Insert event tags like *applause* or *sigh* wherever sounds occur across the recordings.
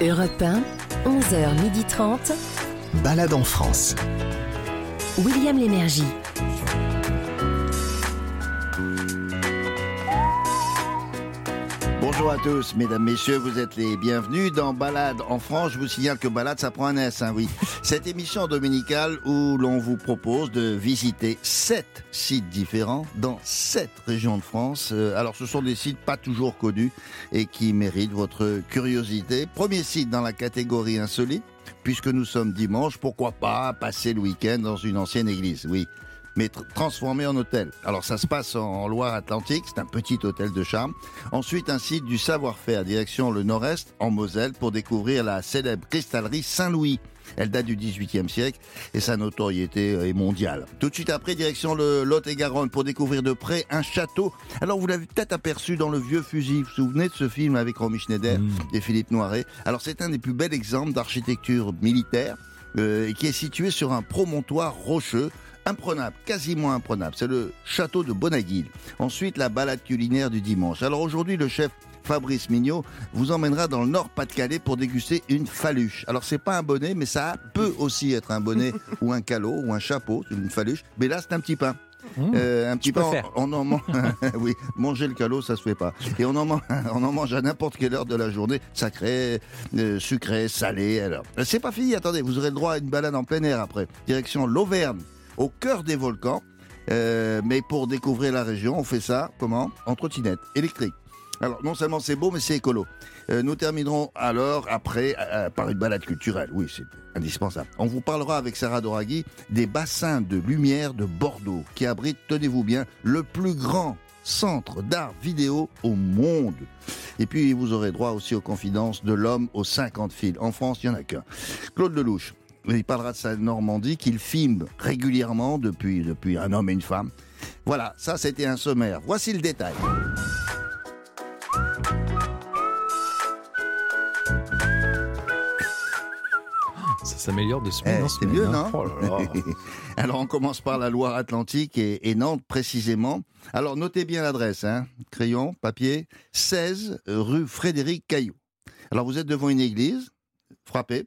Europe 1, 11h30. Balade en France. William Lémergie. Bonjour à tous, mesdames, messieurs, vous êtes les bienvenus dans Balade en France. Je vous signale que Balade, ça prend un S, hein, oui. Cette émission dominicale où l'on vous propose de visiter sept sites différents dans sept régions de France. Euh, alors, ce sont des sites pas toujours connus et qui méritent votre curiosité. Premier site dans la catégorie insolite, puisque nous sommes dimanche, pourquoi pas passer le week-end dans une ancienne église, oui mais transformé en hôtel. Alors ça se passe en Loire-Atlantique, c'est un petit hôtel de charme. Ensuite, un site du savoir-faire, direction le nord-est, en Moselle, pour découvrir la célèbre cristallerie Saint-Louis. Elle date du XVIIIe siècle et sa notoriété est mondiale. Tout de suite après, direction le Lot-et-Garonne pour découvrir de près un château. Alors vous l'avez peut-être aperçu dans le vieux fusil. Vous vous souvenez de ce film avec Romy Schneider Mmh. et Philippe Noiret? Alors c'est un des plus bels exemples d'architecture militaire euh, qui est situé sur un promontoire rocheux imprenable, quasiment imprenable. C'est le château de Bonaguil. Ensuite, la balade culinaire du dimanche. Alors aujourd'hui, le chef Fabrice Mignot vous emmènera dans le Nord-Pas-de-Calais pour déguster une faluche. Alors c'est pas un bonnet, mais ça peut aussi être un bonnet *laughs* ou un calot ou un chapeau, une faluche. Mais là, c'est un petit pain. Euh, un petit faire. on, on en mange. *laughs* *laughs* oui, manger le calot, ça se fait pas. Et on en mange, on en mange à n'importe quelle heure de la journée, sacré, euh, sucré, salé. Alors, c'est pas fini. Attendez, vous aurez le droit à une balade en plein air après. Direction l'Auvergne, au cœur des volcans. Euh, mais pour découvrir la région, on fait ça comment? En trottinette électrique. Alors non seulement c'est beau, mais c'est écolo. Euh, nous terminerons alors après euh, par une balade culturelle. Oui, c'est indispensable. On vous parlera avec Sarah Doraghi des bassins de lumière de Bordeaux qui abritent, tenez-vous bien, le plus grand centre d'art vidéo au monde. Et puis vous aurez droit aussi aux confidences de l'homme aux 50 fils. En France, il n'y en a qu'un. Claude Lelouch. Il parlera de sa Normandie qu'il filme régulièrement depuis, depuis un homme et une femme. Voilà, ça c'était un sommaire. Voici le détail. Ça s'améliore de semaine Eh, en c'est mieux, hein. non Oh. *laughs* Alors on commence par la Loire-Atlantique et, et Nantes précisément. Alors notez bien l'adresse, hein. crayon, papier, 16 rue Frédéric Caillou. Alors vous êtes devant une église, frappez.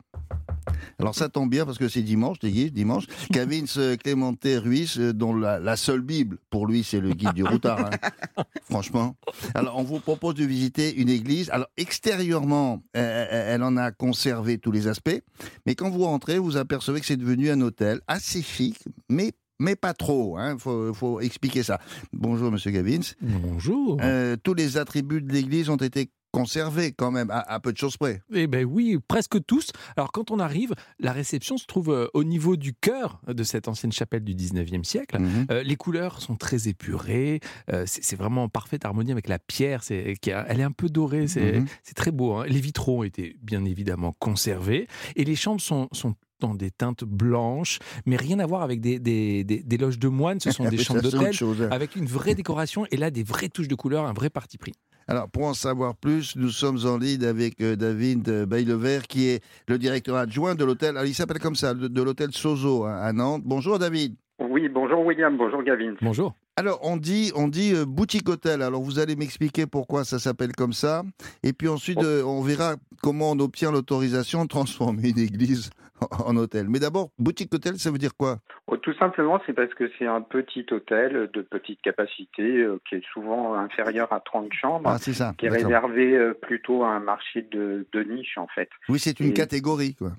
Alors ça tombe bien parce que c'est dimanche, l'église, dimanche. *laughs* Cavins euh, Clémenté Ruiz, euh, dont la, la seule Bible, pour lui c'est le guide du routard, hein. *laughs* franchement. Alors on vous propose de visiter une église. Alors extérieurement, euh, elle en a conservé tous les aspects. Mais quand vous rentrez, vous apercevez que c'est devenu un hôtel assez chic, mais, mais pas trop. Il faut, faut expliquer ça. Bonjour, monsieur Gavins. Bonjour. Euh, tous les attributs de l'église ont été conservés quand même, à, à peu de choses près. Eh ben oui, presque tous. Alors quand on arrive, la réception se trouve euh, au niveau du cœur de cette ancienne chapelle du 19e siècle. Mhm. Euh, les couleurs sont très épurées, euh, c'est vraiment en parfaite harmonie avec la pierre, elle est un peu dorée, c'est Mhm. très beau. hein. Les vitraux ont été bien évidemment conservés et les chambres sont, sont dans des teintes blanches, mais rien à voir avec des, des- des- des loges de moines, ce sont *laughs* des chambres d'hôtel avec une vraie décoration et là des vraies touches de couleur, un vrai parti pris. Alors, pour en savoir plus, nous sommes en ligne avec euh, David euh, Baillevert, qui est le directeur adjoint de l'hôtel. Alors, il s'appelle comme ça, de, de l'hôtel Sozo hein, à Nantes. Bonjour, David. Oui, bonjour William, bonjour Gavin. Bonjour. Alors, on dit, on dit euh, boutique hôtel. Alors, vous allez m'expliquer pourquoi ça s'appelle comme ça. Et puis ensuite, euh, on verra comment on obtient l'autorisation de transformer une église *laughs* en, hôtel. Mais d'abord, boutique hôtel, ça veut dire quoi? Oh, Tout simplement, c'est parce que c'est un petit hôtel de petite capacité euh, qui est souvent inférieur à 30 chambres, Ah, ça. qui est réservé euh, plutôt à un marché de, de niche en fait. Oui, c'est une Et- catégorie, quoi.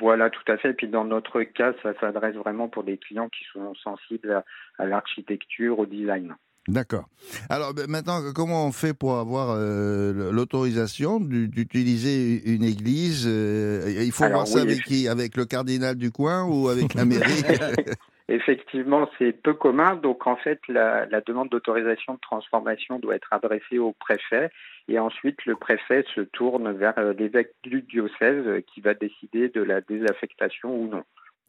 Voilà, tout à fait. Et puis dans notre cas, ça s'adresse vraiment pour des clients qui sont sensibles à, à l'architecture, au design. D'accord. Alors ben, maintenant, comment on fait pour avoir euh, l'autorisation du- d'utiliser une église euh, Il faut Alors, voir ça oui, avec qui? Avec le cardinal du coin ou avec la *laughs* mairie? *laughs* Effectivement, c'est peu commun. Donc, en fait, la, la demande d'autorisation de transformation doit être adressée au préfet. Et ensuite, le préfet se tourne vers euh, l'évêque du diocèse qui va décider de la désaffectation ou non.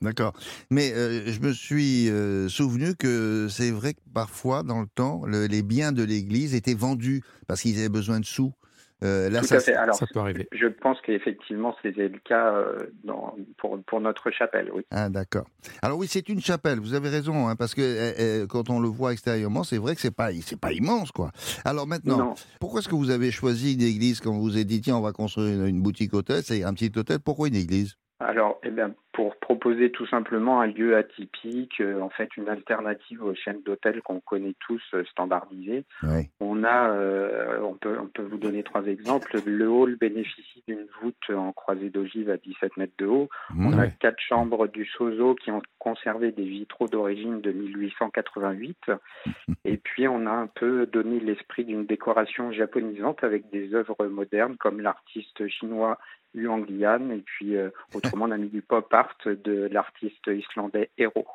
D'accord. Mais euh, je me suis euh, souvenu que c'est vrai que parfois, dans le temps, le- les biens de l'église étaient vendus parce qu'ils avaient besoin de sous. Euh, là, Tout ça, à fait. Alors, Ça peut arriver. je pense qu'effectivement, c'était le cas euh, dans- pour, pour notre chapelle, oui. Ah, d'accord. Alors oui, c'est une chapelle. Vous avez raison, hein, parce que euh, euh, quand on le voit extérieurement, c'est vrai que c'est pas, c'est pas immense, quoi. Alors maintenant, Non. pourquoi est-ce que vous avez choisi une église quand vous vous êtes dit tiens, on va construire une, une boutique hôtel, c'est un petit hôtel. Pourquoi une église? Alors, eh bien, pour proposer tout simplement un lieu atypique, euh, en fait, une alternative aux chaînes d'hôtels qu'on connaît tous euh, standardisées. Oui. On a, euh, on peut, on peut vous donner trois exemples. Le hall bénéficie d'une voûte en croisée d'ogive à 17 mètres de haut. On a quatre chambres du Sozo qui ont conservé des vitraux d'origine de 1888. *laughs* Et puis, on a un peu donné l'esprit d'une décoration japonisante avec des œuvres modernes comme l'artiste chinois Lian. Et puis, euh, autrement, on a mis du pop art de l'artiste islandais Hero.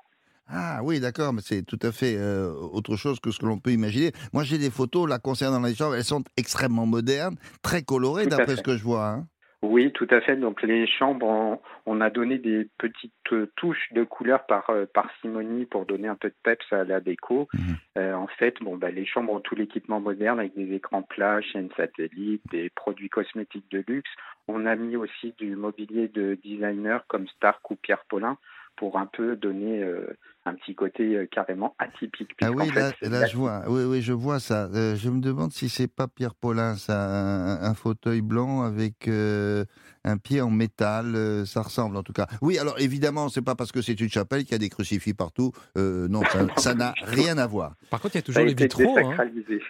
Ah oui, d'accord, mais c'est tout à fait euh, autre chose que ce que l'on peut imaginer. Moi, j'ai des photos là concernant les chambres. Elles sont extrêmement modernes, très colorées, d'après ce que je vois. hein. Oui, tout à fait. Donc les chambres, on, on a donné des petites touches de couleur par euh, parcimonie pour donner un peu de peps à la déco. Mhm. Euh, en fait, bon, bah, les chambres ont tout l'équipement moderne avec des écrans plats, chaînes satellites, des produits cosmétiques de luxe. On a mis aussi du mobilier de designers comme Stark ou Pierre Paulin pour un peu donner euh, un petit côté euh, carrément atypique. Ah oui, fait, là, je vois. Oui, oui, je vois ça. Euh, je me demande si c'est pas Pierre Paulin, ça, un, un fauteuil blanc avec euh, un pied en métal. euh, ça ressemble en tout cas. Oui, alors évidemment, c'est pas parce que c'est une chapelle qu'il y a des crucifix partout. Euh, non, ça- *laughs* ça n'a rien à voir. Par contre, il y a toujours les vitraux. hein.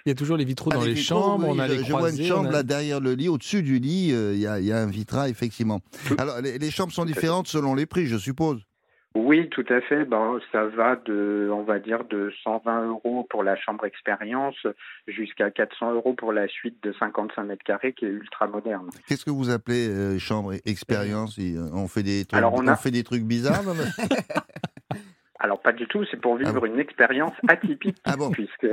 Il y a toujours les vitraux Ah, dans les vitraux, chambres. oui, on a je, les je vois une chambre a- là derrière le lit, au-dessus du lit, euh, il y, a, il y a un vitrail effectivement. Alors les, les chambres sont différentes selon les prix, je suppose. Oui, tout à fait. Ben, ça va de, on va dire, de 120 euros pour la chambre expérience jusqu'à 400 euros pour la suite de 55 mètres carrés qui est ultra moderne. Qu'est-ce que vous appelez euh, chambre expérience? Il- On fait des trucs, Alors, on a- fait des trucs bizarres. *laughs* Alors pas du tout, c'est pour vivre Ah bon une expérience atypique, Ah bon puisque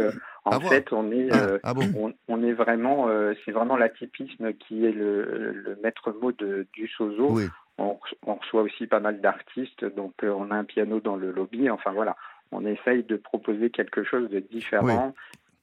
en Ah bon fait on est, Ah, euh, bon on, on est vraiment, euh, c'est vraiment l'atypisme qui est le, le maître mot de, du Sozo. Oui. On, on reçoit aussi pas mal d'artistes, donc euh, on a un piano dans le lobby. Enfin voilà, on essaye de proposer quelque chose de différent.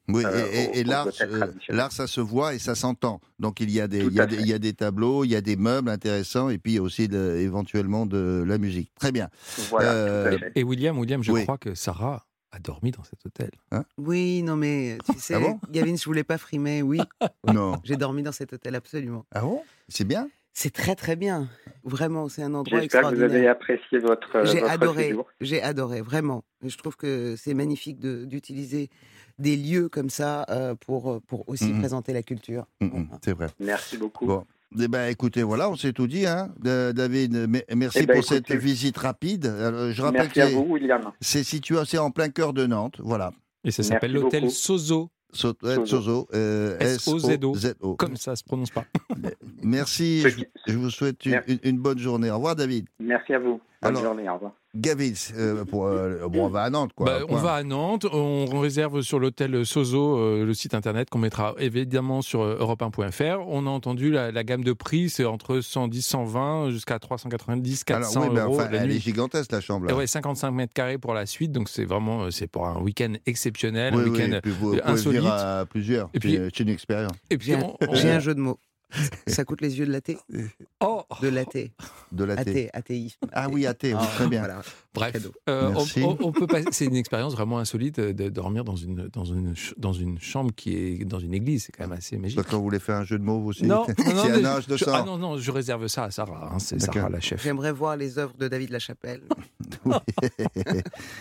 Oui, euh, et, et- l'art, euh, l'art, ça se voit et ça s'entend. Donc il y a des, il y a des, fait. il y a des tableaux, il y a des meubles intéressants, et puis il y a aussi de- éventuellement de la musique. Très bien. Voilà, Euh. Et William, William, je Oui. crois que Sarah a dormi dans cet hôtel. Oui, non mais tu sais, Ah bon? Gavin, je voulais pas frimer. Oui, *laughs* non. j'ai dormi dans cet hôtel absolument. Ah bon? C'est bien. C'est très très bien. Vraiment, c'est un endroit J'espère que vous extraordinaire. avez apprécié votre, euh, J'ai votre adoré, séjour. j'ai adoré, vraiment. Je trouve que c'est magnifique de- d'utiliser des lieux comme ça euh, pour, pour aussi présenter la culture. Voilà. c'est vrai. Merci beaucoup. Bon. Eh ben, écoutez, voilà, on s'est tout dit, hein. David, me- merci Eh ben, pour cette visite rapide. Je rappelle Merci à vous, William. c'est situé c'est en plein cœur de Nantes. Voilà. Et ça Merci s'appelle l'hôtel beaucoup. Sozo. So- Sozo. Sozo, euh, S-O-Z-O. S-O-Z-O. Comme ça se prononce pas. Merci, je, vous souhaite une bonne journée. Au revoir, David. Merci à vous. Bonne Alors- journée. Au revoir. Gavin, euh, pour, euh, bon, on va à Nantes, quoi. Bah, on va à Nantes, on, on réserve sur l'hôtel Sozo, euh, le site internet qu'on mettra évidemment sur euh, europe1.fr. On a entendu la, la gamme de prix, c'est entre 110, 120 jusqu'à 390, 400 Alors, oui, euros enfin, la elle nuit. est gigantesque, la chambre. Et Là. ouais, 55 mètres carrés pour la suite, donc c'est vraiment c'est pour un week-end exceptionnel, Oui, un oui, week-end. pouvez insolite. venir à plusieurs. Et puis- C'est- une expérience Et puis j'ai un jeu de mots. Ça coûte les yeux de la thé *laughs* Oh, De la thé. de la thé. Athée, athéisme. Ah oui, athée, Ah, très bien. voilà. bref. Euh, on- Merci. on, on peut passer- c'est une expérience vraiment insolite euh, de dormir dans une dans une ch- dans une chambre qui est dans une église, c'est quand même assez magique. D'accord, vous voulez faire un jeu de mots vous aussi Non, *laughs* non, non, un âge de je- ah non, non, je réserve ça à Sarah. hein, c'est. Sarah la chef. J'aimerais voir les œuvres de David Lachapelle. *laughs* Oui.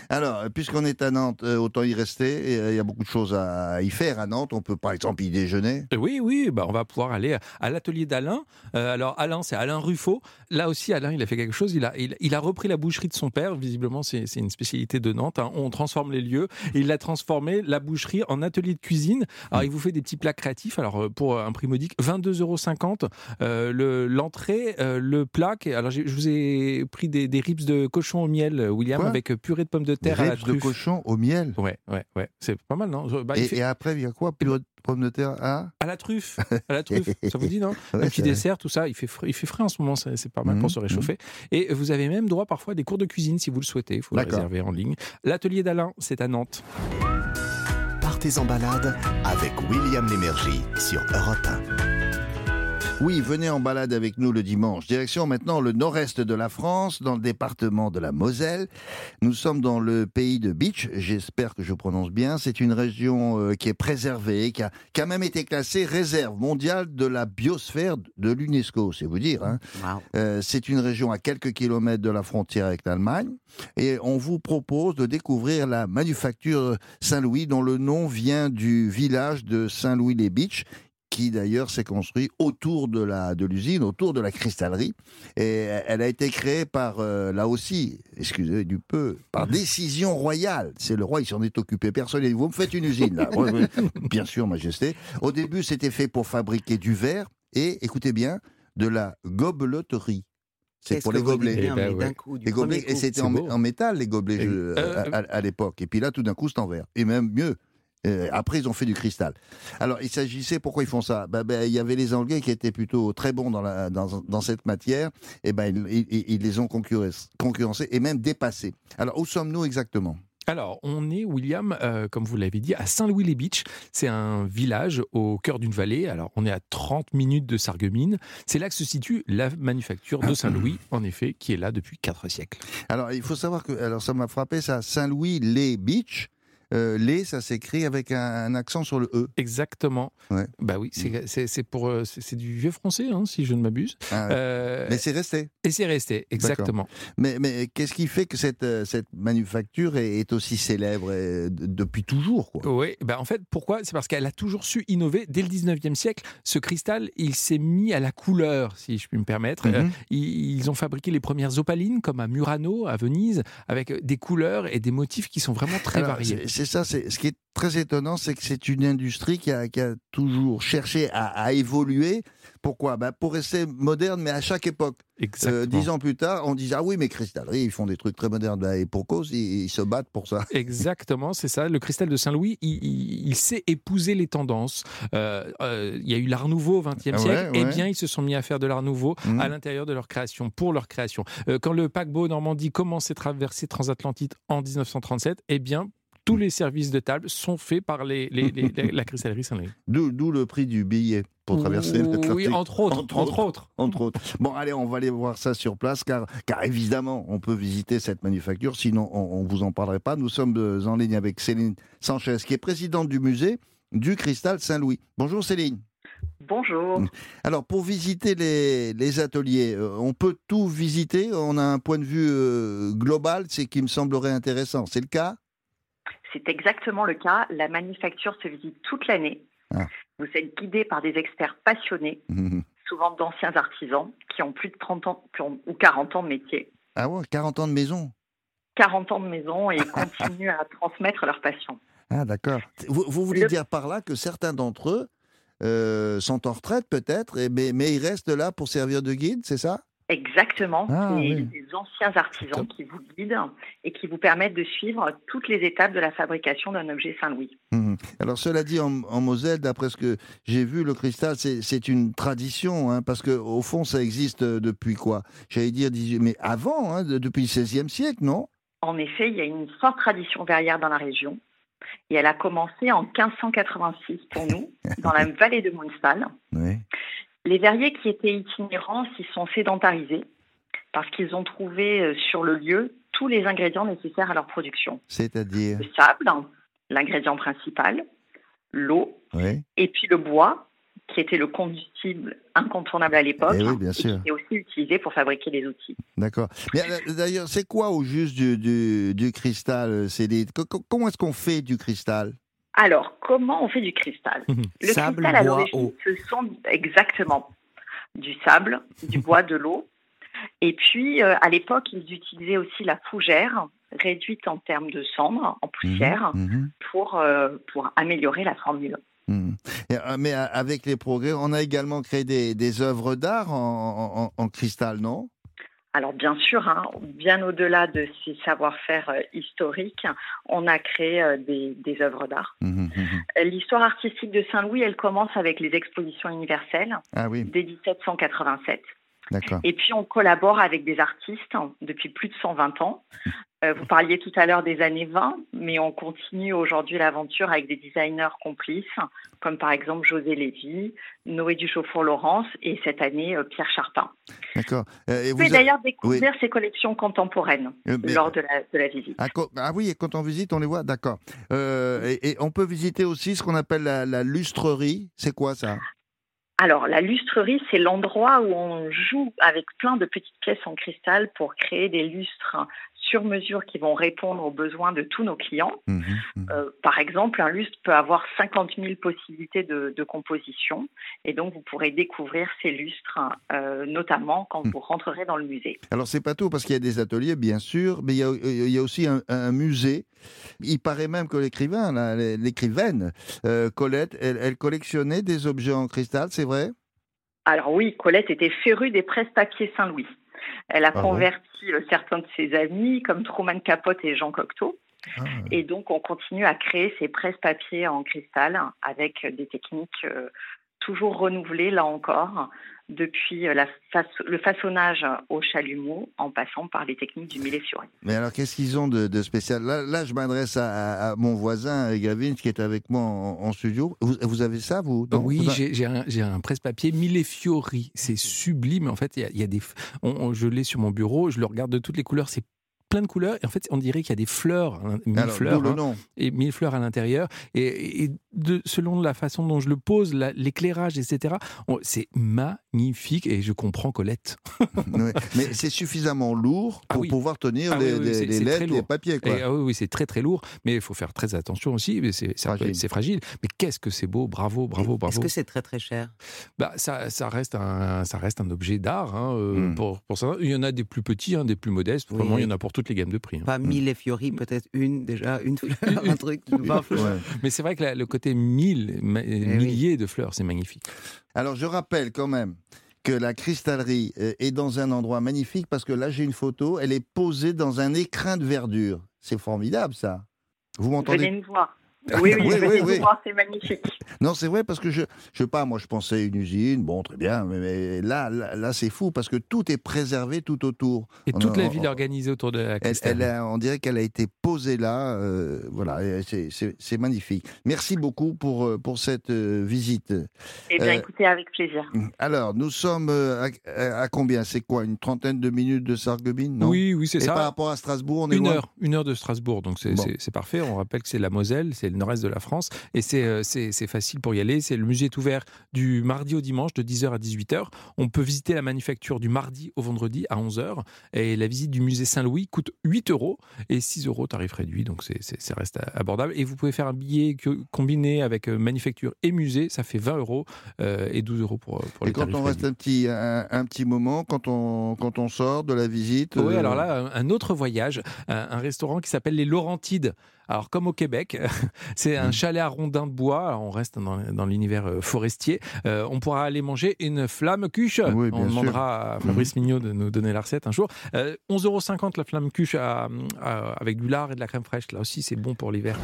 Alors, puisqu'on est à Nantes, euh, autant y rester. Et, euh, Il y a beaucoup de choses à y faire à Nantes. On peut par exemple y déjeuner. Euh, Oui, oui, bah on va pouvoir aller à l'atelier d'Alain. Euh, alors Alain, c'est Alain Ruffo. Là aussi, Alain, il a fait quelque chose. Il a, il, il a repris la boucherie de son père. Visiblement, c'est une spécialité de Nantes. hein. On transforme les lieux. Et il a transformé la boucherie en atelier de cuisine. Alors, il vous fait des petits plats créatifs. Alors, euh, pour un prix modique, 22,50 euros. Euh, le- L'entrée, euh, le plat. qui est- Alors, je vous ai pris des, des ribs de cochon au miel, euh, William, Quoi? avec euh, purée de pommes de Des terre à la de cochon au miel? Ouais, ouais, ouais. C'est pas mal, non? Bah, il Et, fait- et après, il y a quoi? Purée de pommes de terre à À la truffe, à la truffe, ça vous dit non? *laughs* Ouais, Un petit dessert, tout ça, il fait frais, il fait frais en ce moment, c'est pas mal pour Mhm, se réchauffer. Et vous avez même droit parfois à des cours de cuisine si vous le souhaitez, il faut le réserver en ligne. L'atelier d'Alain, c'est à Nantes. Partez en balade avec William Lémergie sur Europe 1. Oui, venez en balade avec nous le dimanche. Direction maintenant le nord-est de la France, dans le département de la Moselle. Nous sommes dans le pays de Beach, j'espère que je prononce bien. C'est une région euh, qui est préservée, qui a, qui a même été classée réserve mondiale de la biosphère de l'UNESCO, c'est vous dire. Hein. Euh, c'est une région à quelques kilomètres de la frontière avec l'Allemagne. Et on vous propose de découvrir la manufacture Saint-Louis, dont le nom vient du village de Saint-Louis-les-Beach, qui d'ailleurs s'est construit autour de la de l'usine, autour de la cristallerie. Et elle a été créée par, euh, là aussi, excusez du peu, par décision royale. C'est le roi, il s'en est occupé. Personne vous me faites une usine, là. *laughs* Bien sûr, Majesté. Au début, c'était fait pour fabriquer du verre et, écoutez bien, de la gobeloterie. C'est pour les gobelets. bien, Eh ben mais ouais. d'un coup, du Les gobelets, et c'était en, métal, les gobelets Et- je- euh, à, à- à l'époque. Et puis là, tout d'un coup, c'est en verre. Et même mieux. Euh, après, ils ont fait du cristal. Alors, il s'agissait, pourquoi ils font ça? Ben, ben, Il y avait les Anglais qui étaient plutôt très bons dans, la, dans, dans cette matière. Et ben, ils, ils- ils les ont concurrencés, concurrencés et même dépassés. Alors, où sommes-nous exactement? Alors, on est, William, euh, comme vous l'avez dit, à Saint-Louis-les-Beach. C'est un village au cœur d'une vallée. Alors, on est à 30 minutes de Sarreguemines. C'est là que se situe la manufacture de Saint-Louis, *clears throat* en effet, qui est là depuis 4 siècles. Alors, il faut savoir que, alors ça m'a frappé, ça, Saint-Louis-les-Beach. Euh, les, ça s'écrit avec un, un accent sur le E. Exactement. Ouais. Bah oui, c'est- c'est pour euh, c'est du vieux français, hein, si je ne m'abuse. Ah, ouais. Euh, Mais c'est resté. et c'est resté, exactement. Mais, mais qu'est-ce qui fait que cette, euh, cette manufacture est, est aussi célèbre depuis toujours quoi? Oui, bah en fait, pourquoi? C'est parce qu'elle a toujours su innover. Dès le 19e siècle, ce cristal, il s'est mis à la couleur, si je puis me permettre. Mhm. Ils, ils ont fabriqué les premières opalines, comme à Murano, à Venise, avec des couleurs et des motifs qui sont vraiment très Alors, variés. C'est c'est ça, c'est ce qui est très étonnant, c'est que c'est une industrie qui a, qui a toujours cherché à, à évoluer. Pourquoi? Ben Pour rester moderne, mais à chaque époque. Euh, dix ans plus tard, on disait Ah oui, mais cristallerie, ils font des trucs très modernes. Ben, et pour cause, ils, ils se battent pour ça. *laughs* Exactement, c'est ça. Le cristal de Saint-Louis, il, il- il sait épouser les tendances. Euh, euh, il y a eu l'art nouveau au XXe Ouais, siècle. Eh ouais. bien, ils se sont mis à faire de l'art nouveau Mhm. à l'intérieur de leur création, pour leur création. Quand le paquebot Normandie commence ses traversées transatlantiques en 1937, eh bien, tous les services de table sont faits par les, les- les- les- la cristallerie Saint-Louis. D'où le prix du billet pour traverser l'Atlantique. Oui, entre autres. Entre Entre, autres. autres. entre autres. Bon, allez, on va aller voir ça sur place, car, car évidemment, on peut visiter cette manufacture, sinon on ne vous en parlerait pas. Nous sommes euh, en ligne avec Céline Sanchez, qui est présidente du musée du Cristal Saint-Louis. Bonjour Céline. Bonjour. Alors, pour visiter les, les ateliers, euh, on peut tout visiter, on a un point de vue euh, global, c'est qui me semblerait intéressant. C'est le cas C'est exactement le cas. La manufacture se visite toute l'année. Ah. Vous êtes guidé par des experts passionnés, souvent d'anciens artisans, qui ont plus de 30 ans ou 40 ans de métier, Ah ouais, 40 ans de maison 40 ans de maison et *laughs* continuent à transmettre leur passion. Ah d'accord. Vous, vous voulez Le- dire par là que certains d'entre eux euh, sont en retraite peut-être, mais ils restent là pour servir de guide, c'est ça? Exactement. Ah, c'est oui. des anciens artisans qui vous guident et qui vous permettent de suivre toutes les étapes de la fabrication d'un objet Saint-Louis. Mhm. Alors cela dit, en, en Moselle, d'après ce que j'ai vu, le cristal, c'est une tradition, hein, parce que au fond, ça existe euh, depuis quoi? J'allais dire, 18 mais avant, hein, de- depuis le XVIe siècle, non? En effet, il y a une forte tradition verrière dans la région. Et elle a commencé en 1586 pour nous, *laughs* dans la vallée de Monstal. Oui. Les verriers qui étaient itinérants s'y sont sédentarisés parce qu'ils ont trouvé euh, sur le lieu tous les ingrédients nécessaires à leur production. C'est-à-dire Le sable, l'ingrédient principal, l'eau, Oui. et puis le bois, qui était le combustible incontournable à l'époque, Eh oui, bien et qui est aussi utilisé pour fabriquer les outils. D'accord. Euh, d'ailleurs, c'est quoi au juste du, du, du cristal, Céline Co- co- Comment est-ce qu'on fait du cristal? Alors, comment on fait du cristal? Le Sable, cristal, à l'origine, ce sont exactement du sable, du bois, de l'eau. Et puis, euh, à l'époque, ils utilisaient aussi la fougère, réduite en termes de cendre, en poussière, Mhm, pour, euh, pour améliorer la formule. mhm. Et, euh, mais avec les progrès, on a également créé des, des œuvres d'art en, en- en cristal, non? Alors, bien sûr, hein, bien au-delà de ces savoir-faire euh, historiques, on a créé euh, des, des œuvres d'art. Mhm, mhm. Euh, L'histoire artistique de Saint-Louis, elle commence avec les expositions universelles Ah oui. dès 1787. Et puis on collabore avec des artistes hein, depuis plus de 120 ans. Euh, vous parliez tout à l'heure des années 20, mais on continue aujourd'hui l'aventure avec des designers complices, comme par exemple José Lévy, Noé Duchaufour-Laurence et cette année euh, Pierre Charpin. D'accord. Euh, Vous pouvez d'ailleurs découvrir ces collections contemporaines mais- lors de la, de la visite. Ah, ah oui, et quand on visite, on les voit, d'accord. Et, et on peut visiter aussi ce qu'on appelle la, la lustrerie. C'est quoi ça? Alors, la lustrerie, c'est l'endroit où on joue avec plein de petites pièces en cristal pour créer des lustres sur mesure qui vont répondre aux besoins de tous nos clients. Mhm, mhm. Euh, par exemple, un lustre peut avoir 50 000 possibilités de, de composition et donc vous pourrez découvrir ces lustres, euh, notamment quand Hmm. vous rentrerez dans le musée. Alors c'est pas tout parce qu'il y a des ateliers bien sûr, mais il y a, il y a aussi un, un musée. Il paraît même que l'écrivain, l'écrivaine euh, Colette, elle, elle collectionnait des objets en cristal, c'est vrai? Alors oui, Colette était férue des presse-papiers Saint-Louis. Elle a Ah converti euh, certains de ses amis, comme Truman Capote et Jean Cocteau. Ah. Et donc, on continue à créer ces presse-papiers en cristal avec des techniques euh, toujours renouvelées, là encore, depuis euh, la le façonnage au chalumeau en passant par les techniques du millefeuille. Mais alors qu'est-ce qu'ils ont de, de spécial? Là, là, je m'adresse à, à- à mon voisin Gavin qui est avec moi en, en studio. Vous, vous avez ça, vous? Non oui, j'ai j'ai un, presse-papier Millefiori. C'est sublime. En fait, il y a, il y a des, f- on- on- je l'ai sur mon bureau. Je le regarde de toutes les couleurs. C'est plein de couleurs. Et en fait, on dirait qu'il y a des fleurs, hein, mille Alors, fleurs, hein, nom. et mille fleurs à l'intérieur. Et, et de, selon la façon dont je le pose, la- l'éclairage, etc. C'est magnifique. Et je comprends Colette. *laughs* Mais c'est suffisamment lourd Ah pour oui. pouvoir tenir Ah les, oui, les- les lettres, les papiers. Quoi. Et, ah oui, oui, c'est très très lourd, mais il faut faire très attention aussi. mais C'est Fragile. fragile. Mais qu'est-ce que c'est beau Bravo, bravo, Est-ce bravo. que c'est très très cher? Bah, ça, ça, reste un, ça reste un objet d'art. hein, euh, Hmm. pour, pour ça. Il y en a des plus petits, hein, des plus modestes. Oui. Vraiment, il y en a pour toutes les gammes de prix. hein. Pas mille et fiori, peut-être une déjà, une *laughs* fleur, un truc. Ouais. Mais c'est vrai que la- le côté mille, oui. milliers de fleurs, c'est magnifique. Alors je rappelle quand même que la cristallerie euh, est dans un endroit magnifique parce que là j'ai une photo, elle est posée dans un écrin de verdure. C'est formidable ça. Vous Venez m'entendez nous voir. *laughs* Oui, oui, Oui, oui, c'est magnifique. Non, c'est vrai parce que je, je sais pas, moi je pensais une usine, bon très bien, mais, mais là, là, là, c'est fou parce que tout est préservé tout autour. Et On toute a- la on- ville est organisée autour de la Elle, elle a- on dirait qu'elle a été posée là, euh, voilà, et c'est- magnifique. Merci beaucoup pour, euh, pour cette euh, visite. Eh bien, Euh, écoutez, avec plaisir. Alors, nous sommes à, à combien? C'est quoi Une trentaine de minutes de Sarreguemines non? Oui, oui, c'est Et ça. par rapport à Strasbourg, on est Une loin? heure, une heure de Strasbourg, donc c'est Bon. c'est- c'est parfait. On rappelle que c'est la Moselle, c'est le nord-est de la France, et c'est euh, c'est facile pour y aller. C'est le musée est ouvert du mardi au dimanche de 10h à 18h. On peut visiter la manufacture du mardi au vendredi à 11h, et la visite du musée Saint-Louis coûte 8 euros et 6 euros tarif réduit, donc ça reste abordable. Et vous pouvez faire un billet que- combiné avec euh, manufacture et musée, ça fait 20 euros euh, et 12 euros pour, pour Et les quand on reste un petit, un, un petit moment, quand on, quand on sort de la visite Oui, euh, alors là, un autre voyage, un, un restaurant qui s'appelle les Laurentides. Alors, comme au Québec, *laughs* c'est un Mm. chalet à rondins de bois. Alors, on reste dans, dans l'univers euh, forestier. Euh, on pourra aller manger une flamme cuche. Oui, on sûr. demandera à Fabrice Mignot de nous donner la recette un jour. Euh, 11,50 euros la flamme cuche à- à- avec du lard et de la crème fraîche. Là aussi, c'est bon pour l'hiver.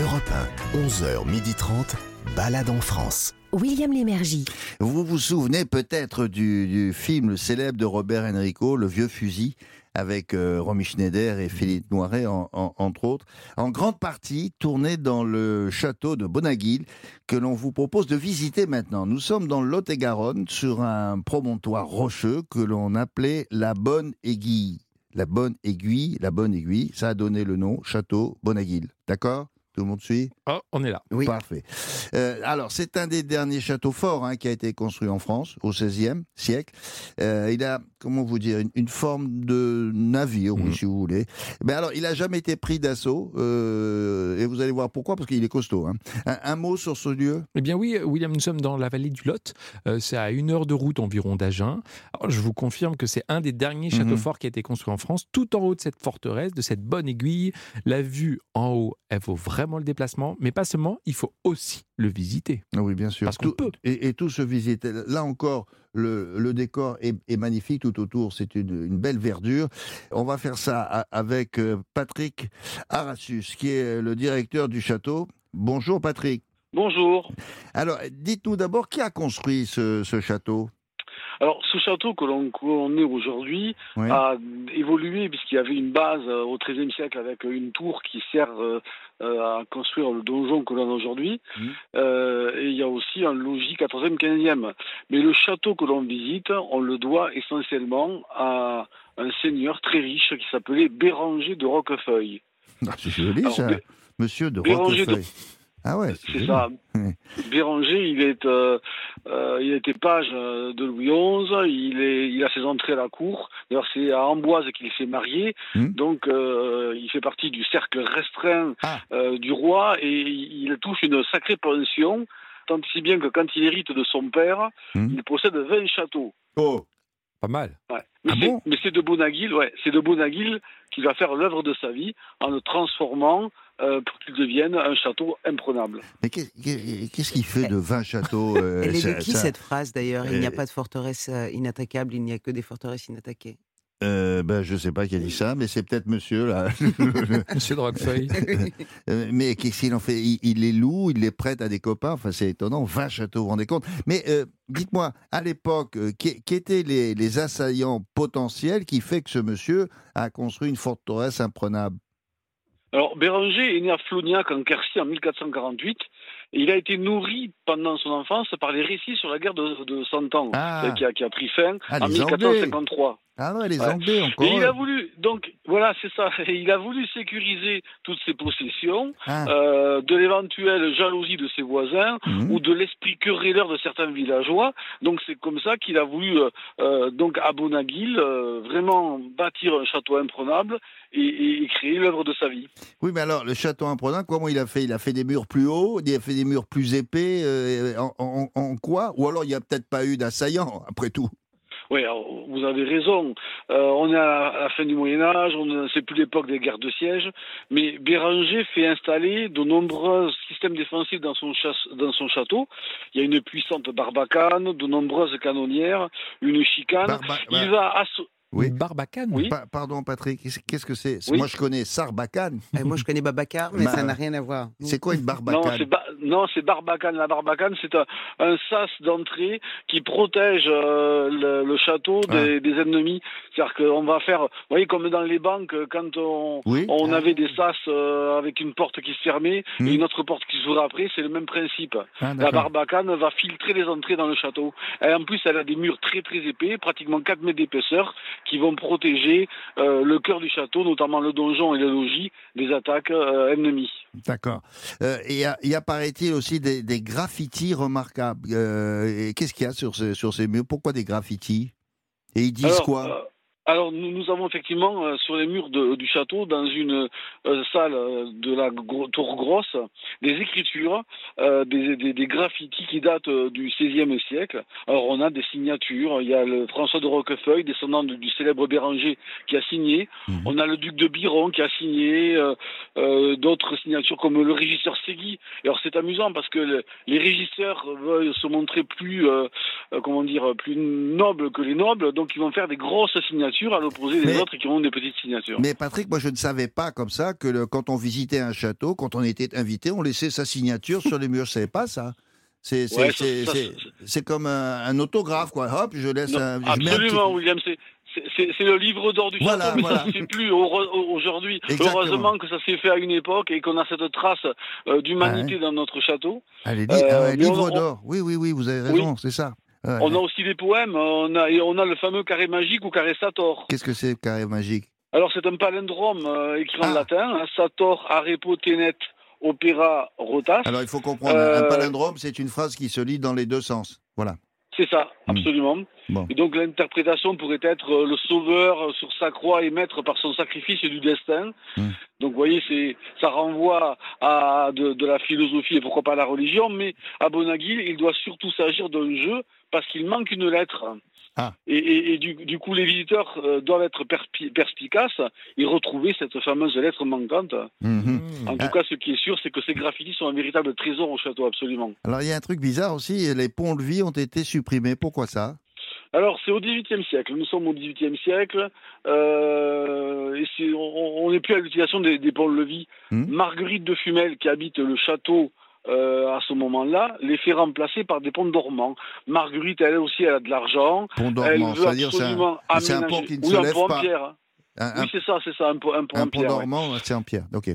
Europe 1, 11h30, balade en France. William Lémergie. Vous vous souvenez peut-être du, du film célèbre de Robert Enrico, Le Vieux Fusil, avec euh, Romy Schneider et Philippe Noiret, en- en- entre autres, en grande partie tourné dans le château de Bonaguil, que l'on vous propose de visiter maintenant. Nous sommes dans Lot-et-Garonne, sur un promontoire rocheux que l'on appelait la Bonne Aiguille. La Bonne Aiguille, la Bonne Aiguille, ça a donné le nom Château Bonaguil. D'accord? Tout le monde suit Oh, on est là. Oui. Parfait. Euh, alors, c'est un des derniers châteaux forts hein, qui a été construit en France au XVIe siècle. Euh, il a, comment vous dire, une, une forme de navire, oui, Mhm. si vous voulez. Mais alors, il a jamais été pris d'assaut. euh, et vous allez voir pourquoi, parce qu'il est costaud. hein. Un, un mot sur ce lieu? Eh bien oui, William, nous sommes dans la vallée du Lot. Euh, c'est à une heure de route environ d'Agen. Alors, je vous confirme que c'est un des derniers châteaux Mhm. forts qui a été construit en France. Tout en haut de cette forteresse, de cette bonne aiguille, la vue en haut, elle vaut vraiment le déplacement. Mais pas seulement, il faut aussi le visiter. Oui, bien sûr. Parce qu'on Tout- peut. Et, et tout se visite. Là encore, le, le décor est, est magnifique tout autour. C'est une, une belle verdure. On va faire ça a- avec euh, Patrick Arassus, qui est le directeur du château. Bonjour Patrick. Bonjour. Alors, dites-nous d'abord qui a construit ce, ce château? Alors, ce château que l'on connaît aujourd'hui a évolué puisqu'il y avait une base euh, au XIIIe siècle avec une tour qui sert euh, à construire le donjon que l'on a aujourd'hui. Mhm. Euh, et il y a aussi un logis 14e, 15e. Mais le château que l'on visite, on le doit essentiellement à un seigneur très riche qui s'appelait Béranger de Roquefeuille. Ah, c'est joli Alors, ça. Bé- Monsieur de Béranger de- Roquefeuille. Ah ouais, c'est ça. Béranger, il est, euh, euh, il était page de Louis XI. Il est, il a ses entrées à la cour. D'ailleurs, c'est à Amboise qu'il s'est marié. Hmm. Donc, euh, il fait partie du cercle restreint Ah. euh, du roi et il touche une sacrée pension. Tant si bien que quand il hérite de son père, Hmm. il possède 20 châteaux. Oh, Pas mal. Ouais. Mais Ah c'est- bon? mais c'est de Bonaguil, ouais, c'est de Bonaguil qui va faire l'œuvre de sa vie en le transformant euh, pour qu'il devienne un château imprenable. mais qu'est- qu'est- qu'est-ce qu'il fait de 20 châteaux euh, Elle est de qui ça- cette phrase d'ailleurs? Il n'y a Euh, pas de forteresse euh, inattaquable, il n'y a que des forteresses inattaquées. Euh, ben, je sais pas qui a dit ça, mais c'est peut-être monsieur là. *laughs* Monsieur de Roquefeuille. *laughs* Mais qu'est-ce qu'il en fait? Il, il les loue, il les prête à des copains. Enfin, c'est étonnant. 20 châteaux, vous vous rendez compte? Mais euh, dites-moi, à l'époque, euh, qui, qui étaient les, les assaillants potentiels qui fait que ce monsieur a construit une forteresse imprenable? Alors, Béranger est né à Flognac en Quercy en 1448 et il a été nourri pendant son enfance par les récits sur la guerre de, de Cent Ans Ah. qui, a, qui a pris fin Ah, en les Anglais. 1453. Ah ouais, les Ouais. Anglais encore. Et il a voulu, donc voilà, c'est ça, Et il a voulu sécuriser toutes ses possessions Ah, euh, de l'éventuelle jalousie de ses voisins mhm. ou de l'esprit querelleur de certains villageois. Donc c'est comme ça qu'il a voulu, euh, euh, donc à Bonaguil, euh, vraiment bâtir un château imprenable et, et- créer l'œuvre de sa vie. Oui, mais alors, le château imprenable, comment il a fait? Il a fait des murs plus hauts, il a fait des murs plus épais, euh, en, en- en quoi? Ou alors, il n'y a peut-être pas eu d'assaillants, après tout? Oui, alors, vous avez raison. Euh, on est à la, fin du Moyen Âge, c'est plus l'époque des guerres de siège, mais Béranger fait installer de nombreux systèmes défensifs dans son, chasse- dans son château. Il y a une puissante barbacane, de nombreuses canonnières, une chicane. Barba- Il va Oui. Une Barbacane. Oui. Pa- pardon, Patrick, qu'est-ce que c'est? Oui. Moi, je connais Sarbacane. Euh, moi je connais Babacar, mais Bah, ça n'a rien à voir. C'est quoi une Non, barbacane c'est ba- non, c'est Barbacane. La Barbacane, c'est un, un sas d'entrée qui protège euh, le, le château des, des ennemis. C'est-à-dire qu'on va faire, vous voyez, comme dans les banques, quand on, Oui. on Ah. avait des sas euh, avec une porte qui se fermait Hmm. et une autre porte qui s'ouvrait après, c'est le même principe. Ah, La. Barbacane va filtrer les entrées dans le château. Et en plus, elle a des murs très très épais, pratiquement 4 mètres d'épaisseur, qui vont protéger euh, le cœur du château, notamment le donjon et le logis, des attaques ennemies. D'accord. Euh, et il y a- paraît-il, aussi des, des graffitis remarquables. Euh, Qu'est-ce qu'il y a sur ces, sur ces murs? Pourquoi des graffitis? Et ils disent Alors, quoi? euh, alors nous, nous avons effectivement euh, sur les murs de- du château, dans une euh, salle euh, de la gro- tour grosse, des écritures, euh, des, des, des graffitis qui datent du XVIe siècle. Alors on a des signatures. Il y a le François de Roquefeuille, descendant du, du célèbre Béranger, qui a signé. Mhm. On a le duc de Biron qui a signé. D'autres signatures comme le régisseur Segui. Alors c'est amusant parce que le- les régisseurs veulent se montrer plus, comment dire, plus nobles que les nobles, donc ils vont faire des grosses signatures à l'opposé des Mais- autres qui ont des petites signatures. Mais Patrick, moi je ne savais pas comme ça que le- quand on visitait un château, quand on était invité, on laissait sa signature sur les murs. Je savais pas ça. C'est Ouais, comme un, un autographe, quoi. Hop, je laisse Non, un. je mets un petit- absolument, William, c'est. le livre d'or du Voilà, château, mais voilà. ça ne se fait plus aujourd'hui. Heureusement que ça s'est fait à une époque et qu'on a cette trace euh, d'humanité dans notre château. Allez, Euh, ah ouais, on- livre on- d'or. Oui, oui, oui, vous avez raison, c'est ça. Ouais. On a aussi des poèmes, on a, et on a le fameux carré magique ou carré Sator. Qu'est-ce que c'est, carré magique? Alors c'est un palindrome euh, écrit en Ah. latin, hein, Sator, Arepo, Tenet, Opera, Rotas. Alors, il faut comprendre, Euh, un palindrome, c'est une phrase qui se lit dans les deux sens. Voilà. C'est ça, Hmm. absolument. Bon. Et donc l'interprétation pourrait être euh, le sauveur sur sa croix et maître par son sacrifice du destin. Hmm. Donc vous voyez, c'est ça renvoie à de, de la philosophie et pourquoi pas à la religion, mais à Bonaguil, il doit surtout s'agir d'un jeu parce qu'il manque une lettre. Ah. Et, et- et du, du coup, les visiteurs euh, doivent être perspi- perspicaces et retrouver cette fameuse lettre manquante. Mhm. En Ah. tout cas, ce qui est sûr, c'est que ces graffitis sont un véritable trésor au château, absolument. Alors, il y a un truc bizarre aussi, les ponts-levis ont été supprimés. Pourquoi ça? Alors, c'est au XVIIIe siècle. Nous sommes au XVIIIe siècle. Euh, et on n'est plus à l'utilisation des, des ponts-levis. Hmm. Marguerite de Fumel, qui habite le château euh, à ce moment-là, les fait remplacer par des ponts dormants. Marguerite, elle aussi, elle a de l'argent. Pont dormant, c'est-à-dire c'est un, un pont qui ne oui, se un lève pont en pierre. Un, un- Oui, c'est ça, c'est ça, un pont, un pont un en pont pierre. ouais. dormant, c'est en pierre. Ok,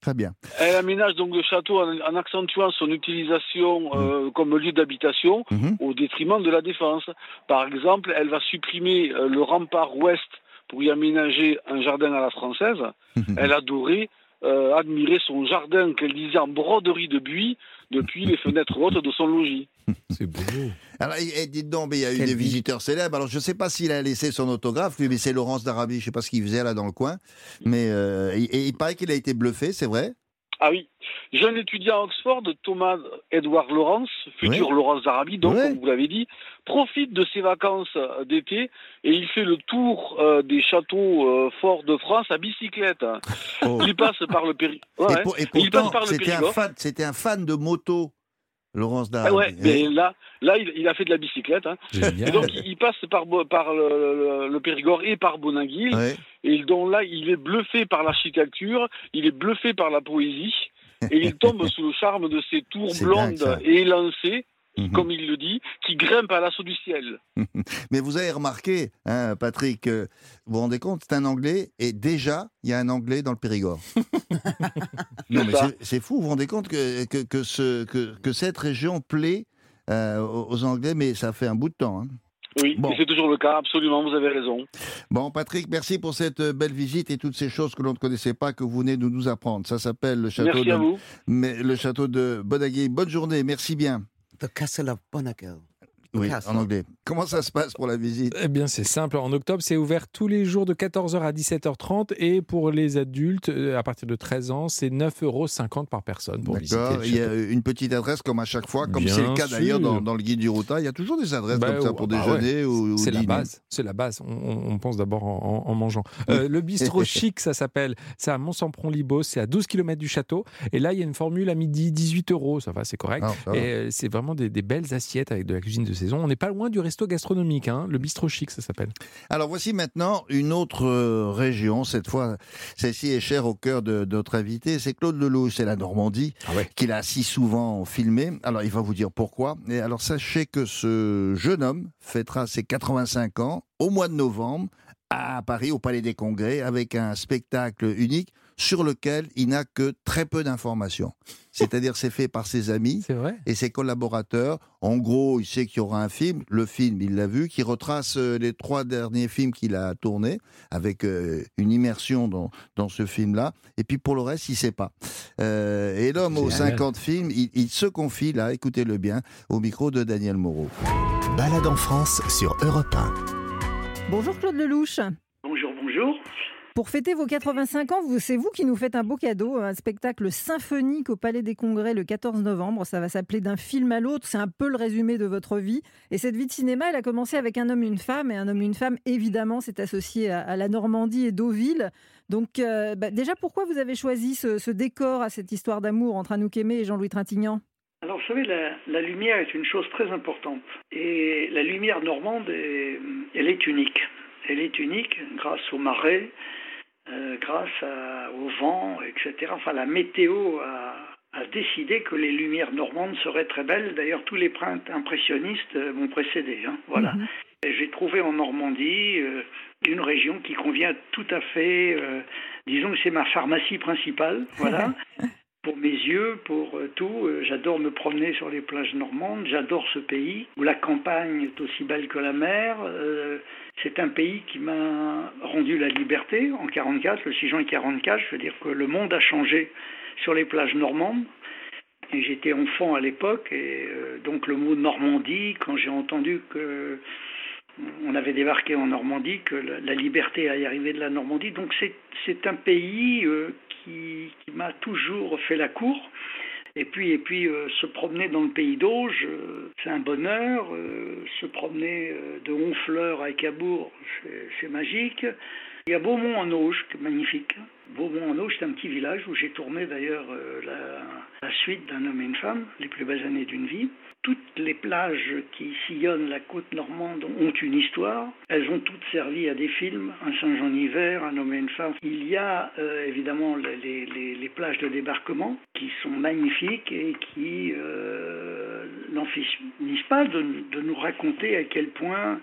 très bien. Elle aménage donc le château en, en accentuant son utilisation euh, comme lieu d'habitation Mhm. au détriment de la défense. Par exemple, elle va supprimer euh, le rempart ouest pour y aménager un jardin à la française. Elle adorait euh, admirer son jardin qu'elle disait en broderie de buis depuis les fenêtres hautes de son logis. *laughs* C'est beau. Alors, et, et dites donc, mais il y a eu Quelle des vie. visiteurs célèbres. Alors, je ne sais pas s'il a laissé son autographe, lui, mais c'est Laurence d'Arabie. Je ne sais pas ce qu'il faisait là dans le coin. Mais euh, et, et il paraît qu'il a été bluffé, c'est vrai Ah oui, jeune étudiant à Oxford, Thomas Edward Lawrence, futur Ouais. Laurence d'Arabie, donc comme vous l'avez dit, profite de ses vacances euh, d'été et il fait le tour euh, des châteaux euh, forts de France à bicyclette. Oh. Il passe par le Péri. Et, Ouais, pour- et il passe pourtant, un, c'était un fan de moto, Laurence Ah d'Arabie. ouais, mais là, là il, il a fait de la bicyclette. hein. Et donc il, il passe par, le, le- le Périgord et par Boninguil. Ouais. Et donc là, il est bluffé par l'architecture, il est bluffé par la poésie. Et il *laughs* tombe sous le charme de ces tours blondes et élancées, Mhm. comme il le dit, qui grimpent à l'assaut du ciel. *laughs* Mais vous avez remarqué, hein, Patrick, euh, vous vous rendez compte, c'est un Anglais, et déjà, il y a un Anglais dans le Périgord. *laughs* non, mais c'est- fou, vous vous rendez compte que, que, que ce, que, que cette région plaît euh, aux Anglais, mais ça fait un bout de temps. hein. Oui, Bon. c'est toujours le cas, absolument, vous avez raison. Bon, Patrick, merci pour cette euh, belle visite et toutes ces choses que l'on ne connaissait pas, que vous venez de nous apprendre. Ça s'appelle le château, Merci de, à vous. mais, le château de Bonaguil. Bonne journée, merci bien. The Castle of Bonaguil. Oui, en anglais. Comment ça se passe pour la visite? Eh bien, c'est simple. En octobre, c'est ouvert tous les jours de 14h à 17h30. Et pour les adultes, euh, à partir de 13 ans, c'est 9,50 euros par personne pour visiter D'accord. le Il y a une petite adresse comme à chaque fois, comme c'est le cas d'ailleurs dans, dans le guide du Routa. Il y a toujours des adresses Bah, comme ça pour bah déjeuner ou, ou C'est la base, c'est la base. On, pense d'abord en, en- en mangeant. Euh, *laughs* le bistrot chic, ça s'appelle. C'est à Mont-Sampron-Libos, c'est à 12 km du château. Et là, il y a une formule à midi 18 euros. Ça va, c'est correct. Ah, ça va. Et euh, c'est vraiment des, des belles assiettes avec de la cuisine de saison. On n'est pas loin du resto gastronomique, hein. le bistrot chic, ça s'appelle. Alors voici maintenant une autre euh, région. Cette fois, celle-ci est chère au cœur de, de notre invité. C'est Claude Lelouch, c'est la Normandie, Ah ouais. qu'il a si souvent filmé. Alors il va vous dire pourquoi. Et alors sachez que ce jeune homme fêtera ses 85 ans au mois de novembre à Paris, au Palais des Congrès, avec un spectacle unique sur lequel il n'a que très peu d'informations. C'est-à-dire c'est fait par ses amis et ses collaborateurs. En gros, il sait qu'il y aura un film, le film, il l'a vu, qui retrace euh, les trois derniers films qu'il a tournés, avec euh, une immersion dans, dans ce film-là. Et puis pour le reste, il sait pas. Euh, et l'homme aux Génial. 50 films, il, il se confie, là, écoutez-le bien, au micro de Daniel Moreau. Balade en France sur Europe 1. Bonjour Claude Lelouch. Bonjour, bonjour. Pour fêter vos 85 ans, c'est vous qui nous faites un beau cadeau, un spectacle symphonique au Palais des Congrès le 14 novembre. Ça va s'appeler D'un film à l'autre. C'est un peu le résumé de votre vie. Et cette vie de cinéma, elle a commencé avec un homme, une femme. Et un homme, une femme, évidemment, c'est associé à, la Normandie et Deauville. Donc, euh, bah, déjà, pourquoi vous avez choisi ce, décor à cette histoire d'amour entre Anouk Aimé et Jean-Louis Trintignant? Alors, vous savez, la, lumière est une chose très importante. Et la lumière normande, elle est unique. Elle est unique grâce aux marais, euh, grâce à- au vent, etc. Enfin, la météo a, a décidé que les lumières normandes seraient très belles. D'ailleurs, tous les printemps impressionnistes euh, m'ont précédé. hein. Voilà. Mhm. J'ai trouvé en Normandie euh, une région qui convient tout à fait. euh, disons que c'est ma pharmacie principale. Voilà. *laughs* pour mes yeux, pour euh, tout. Euh, j'adore me promener sur les plages normandes. J'adore ce pays où la campagne est aussi belle que la mer. Euh, c'est un pays qui m'a rendu la liberté en 44, le 6 juin 44. Je veux dire que le monde a changé sur les plages normandes. Et j'étais enfant à l'époque, et donc le mot Normandie, quand j'ai entendu que on avait débarqué en Normandie, que la, liberté allait arriver de la Normandie. Donc c'est, un pays euh, qui, m'a toujours fait la cour. Et puis, et puis euh, se promener dans le pays d'Auge, euh, c'est un bonheur. Se promener de Honfleur à Cabourg, c'est magique. Il y a Beaumont en Auge, qui est magnifique. Beaumont en Auge, c'est un petit village où j'ai tourné d'ailleurs euh, la, suite d'un homme et une femme, les plus belles années d'une vie. Toutes les plages qui sillonnent la côte normande ont une histoire. Elles ont toutes servi à des films, un Saint-Jean hiver, un homme et une femme. Il y a euh, évidemment les, plages de débarquement qui sont magnifiques et qui euh, n'en finissent pas de nous raconter à quel point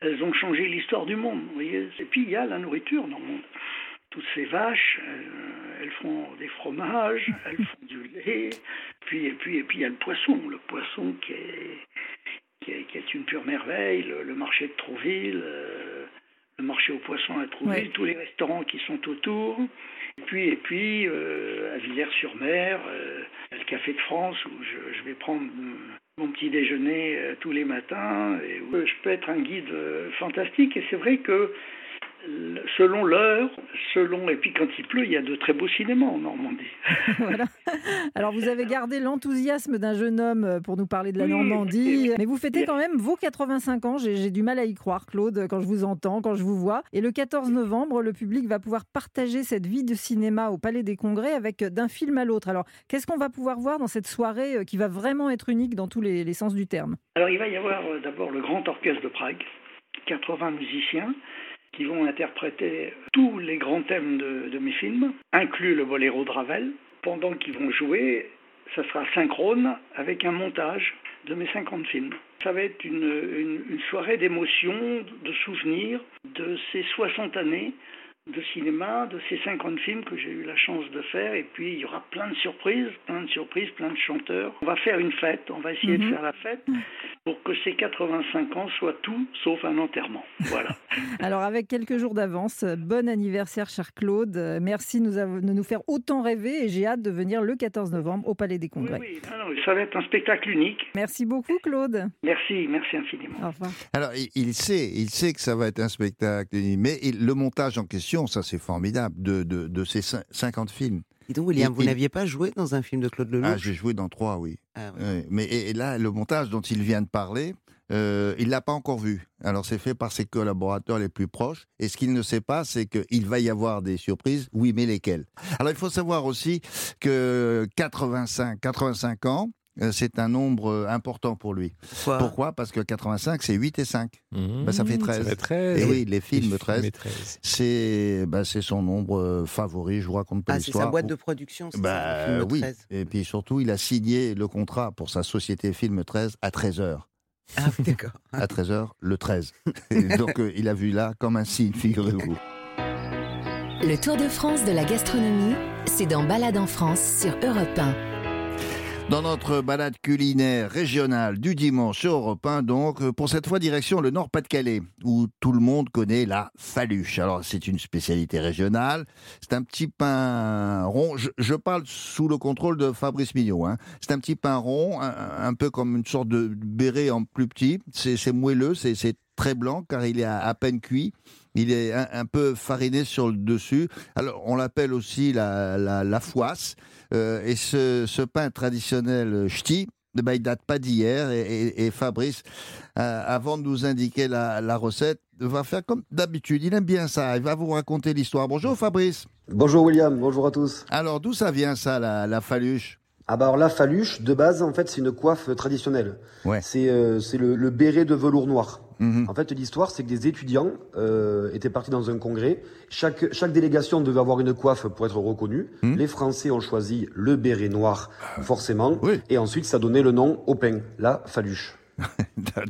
elles ont changé l'histoire du monde. vous voyez. Et puis il y a la nourriture normande. Toutes ces vaches, euh, elles font des fromages, *laughs* elles font du lait. Puis, et, puis, et puis il y a le poisson, le poisson qui est, qui est, qui est une pure merveille, le, le marché de Trouville, euh, le marché aux poissons à Trouville, Ouais. tous les restaurants qui sont autour. Et puis, et puis euh, à Villers-sur-Mer, euh, le Café de France où je, je vais prendre mon petit déjeuner euh, tous les matins. Et je peux être un guide euh, fantastique. Et c'est vrai que selon l'heure, selon et puis quand il pleut, il y a de très beaux cinémas en Normandie. *laughs* Voilà. Alors, vous avez gardé l'enthousiasme d'un jeune homme pour nous parler de la Normandie, mais vous fêtez quand même vos 85 ans. J'ai j'ai du mal à y croire, Claude, quand je vous entends, quand je vous vois. Et le 14 novembre, le public va pouvoir partager cette vie de cinéma au Palais des Congrès avec euh, d'un film à l'autre. Alors, qu'est-ce qu'on va pouvoir voir dans cette soirée euh, qui va vraiment être unique dans tous les, les sens du terme? Alors il va y avoir euh, d'abord le Grand Orchestre de Prague, 80 musiciens qui vont interpréter tous les grands thèmes de, mes films, inclus le boléro de Ravel. Pendant qu'ils vont jouer, ça sera synchrone avec un montage de mes 50 films. Ça va être une- une soirée d'émotions, de souvenirs de ces 60 années de cinéma, de ces 50 films que j'ai eu la chance de faire. Et puis, il y aura plein de surprises, plein de surprises, plein de chanteurs. On va faire une fête, on va essayer Mhm. de faire la fête pour que ces 85 ans soient tout sauf un enterrement. Voilà. *laughs* Alors, avec quelques jours d'avance, bon anniversaire, cher Claude. Merci de nous, faire autant rêver et j'ai hâte de venir le 14 novembre au Palais des Congrès. oui, ça va être un spectacle unique. Merci beaucoup, Claude. Merci, merci infiniment. Au revoir. Alors, il, sait, il sait que ça va être un spectacle, mais il- le montage en question, ça c'est formidable, de, de, de ces cin- 50 films. Dis donc, William, Il- vous n'aviez pas joué dans un film de Claude Lelouch? Ah, j'ai joué dans trois, oui. Ah. Ouais, mais et, et là, le montage dont il vient de parler, euh, il l'a pas encore vu. Alors c'est fait par ses collaborateurs les plus proches. Et ce qu'il ne sait pas, c'est qu'il va y avoir des surprises. Oui, mais lesquelles? Alors il faut savoir aussi que 85, 85 ans, euh, c'est un nombre euh, important pour lui. Pourquoi? Pourquoi? Parce que 85, c'est 8 et 5. Bah, ça fait 13. Ça fait 13. Et oui, les films Les 13, et 13. c'est bah, c'est son nombre euh, favori. Je vous raconte pas Ah, c'est l'histoire. sa boîte de production, c'est ça, Bah, le film oui. 13. Et puis surtout, il a signé le contrat pour sa société Film 13 à 13h. Ah, oui, d'accord. *laughs* À 13h, le 13. Et *laughs* donc, euh, il a vu là comme un signe, figurez-vous. Le Tour de France de la gastronomie, c'est dans Balade en France sur Europe 1. Dans notre balade culinaire régionale du dimanche Europe 1, donc, euh, pour cette fois, direction le Nord-Pas-de-Calais, où tout le monde connaît la faluche. Alors, c'est une spécialité régionale. C'est un petit pain rond. Je, parle sous le contrôle de Fabrice Millot. hein. C'est un petit pain rond, un, peu comme une sorte de béret en plus petit. C'est moelleux, c'est très blanc, car il est à, peine cuit. Il est un, peu fariné sur le dessus. Alors, on l'appelle aussi la, la foisse. Euh, et ce, ce pain traditionnel euh, ch'ti, eh ben, il date pas d'hier. Et, et- et Fabrice, euh, avant de nous indiquer la, la recette, va faire comme d'habitude. Il aime bien ça. Il va vous raconter l'histoire. Bonjour Fabrice. Bonjour William, bonjour à tous. Alors, d'où ça vient ça, la, la faluche? Ah bah alors la faluche, de base, en fait, c'est une coiffe traditionnelle. Ouais. C'est euh, c'est le, le béret de velours noir. Mhm. En fait, l'histoire, c'est que des étudiants euh, étaient partis dans un congrès. Chaque, chaque délégation devait avoir une coiffe pour être reconnue. Mhm. Les Français ont choisi le béret noir, forcément. Oui. Et ensuite, ça donnait le nom au pain, la faluche. *laughs*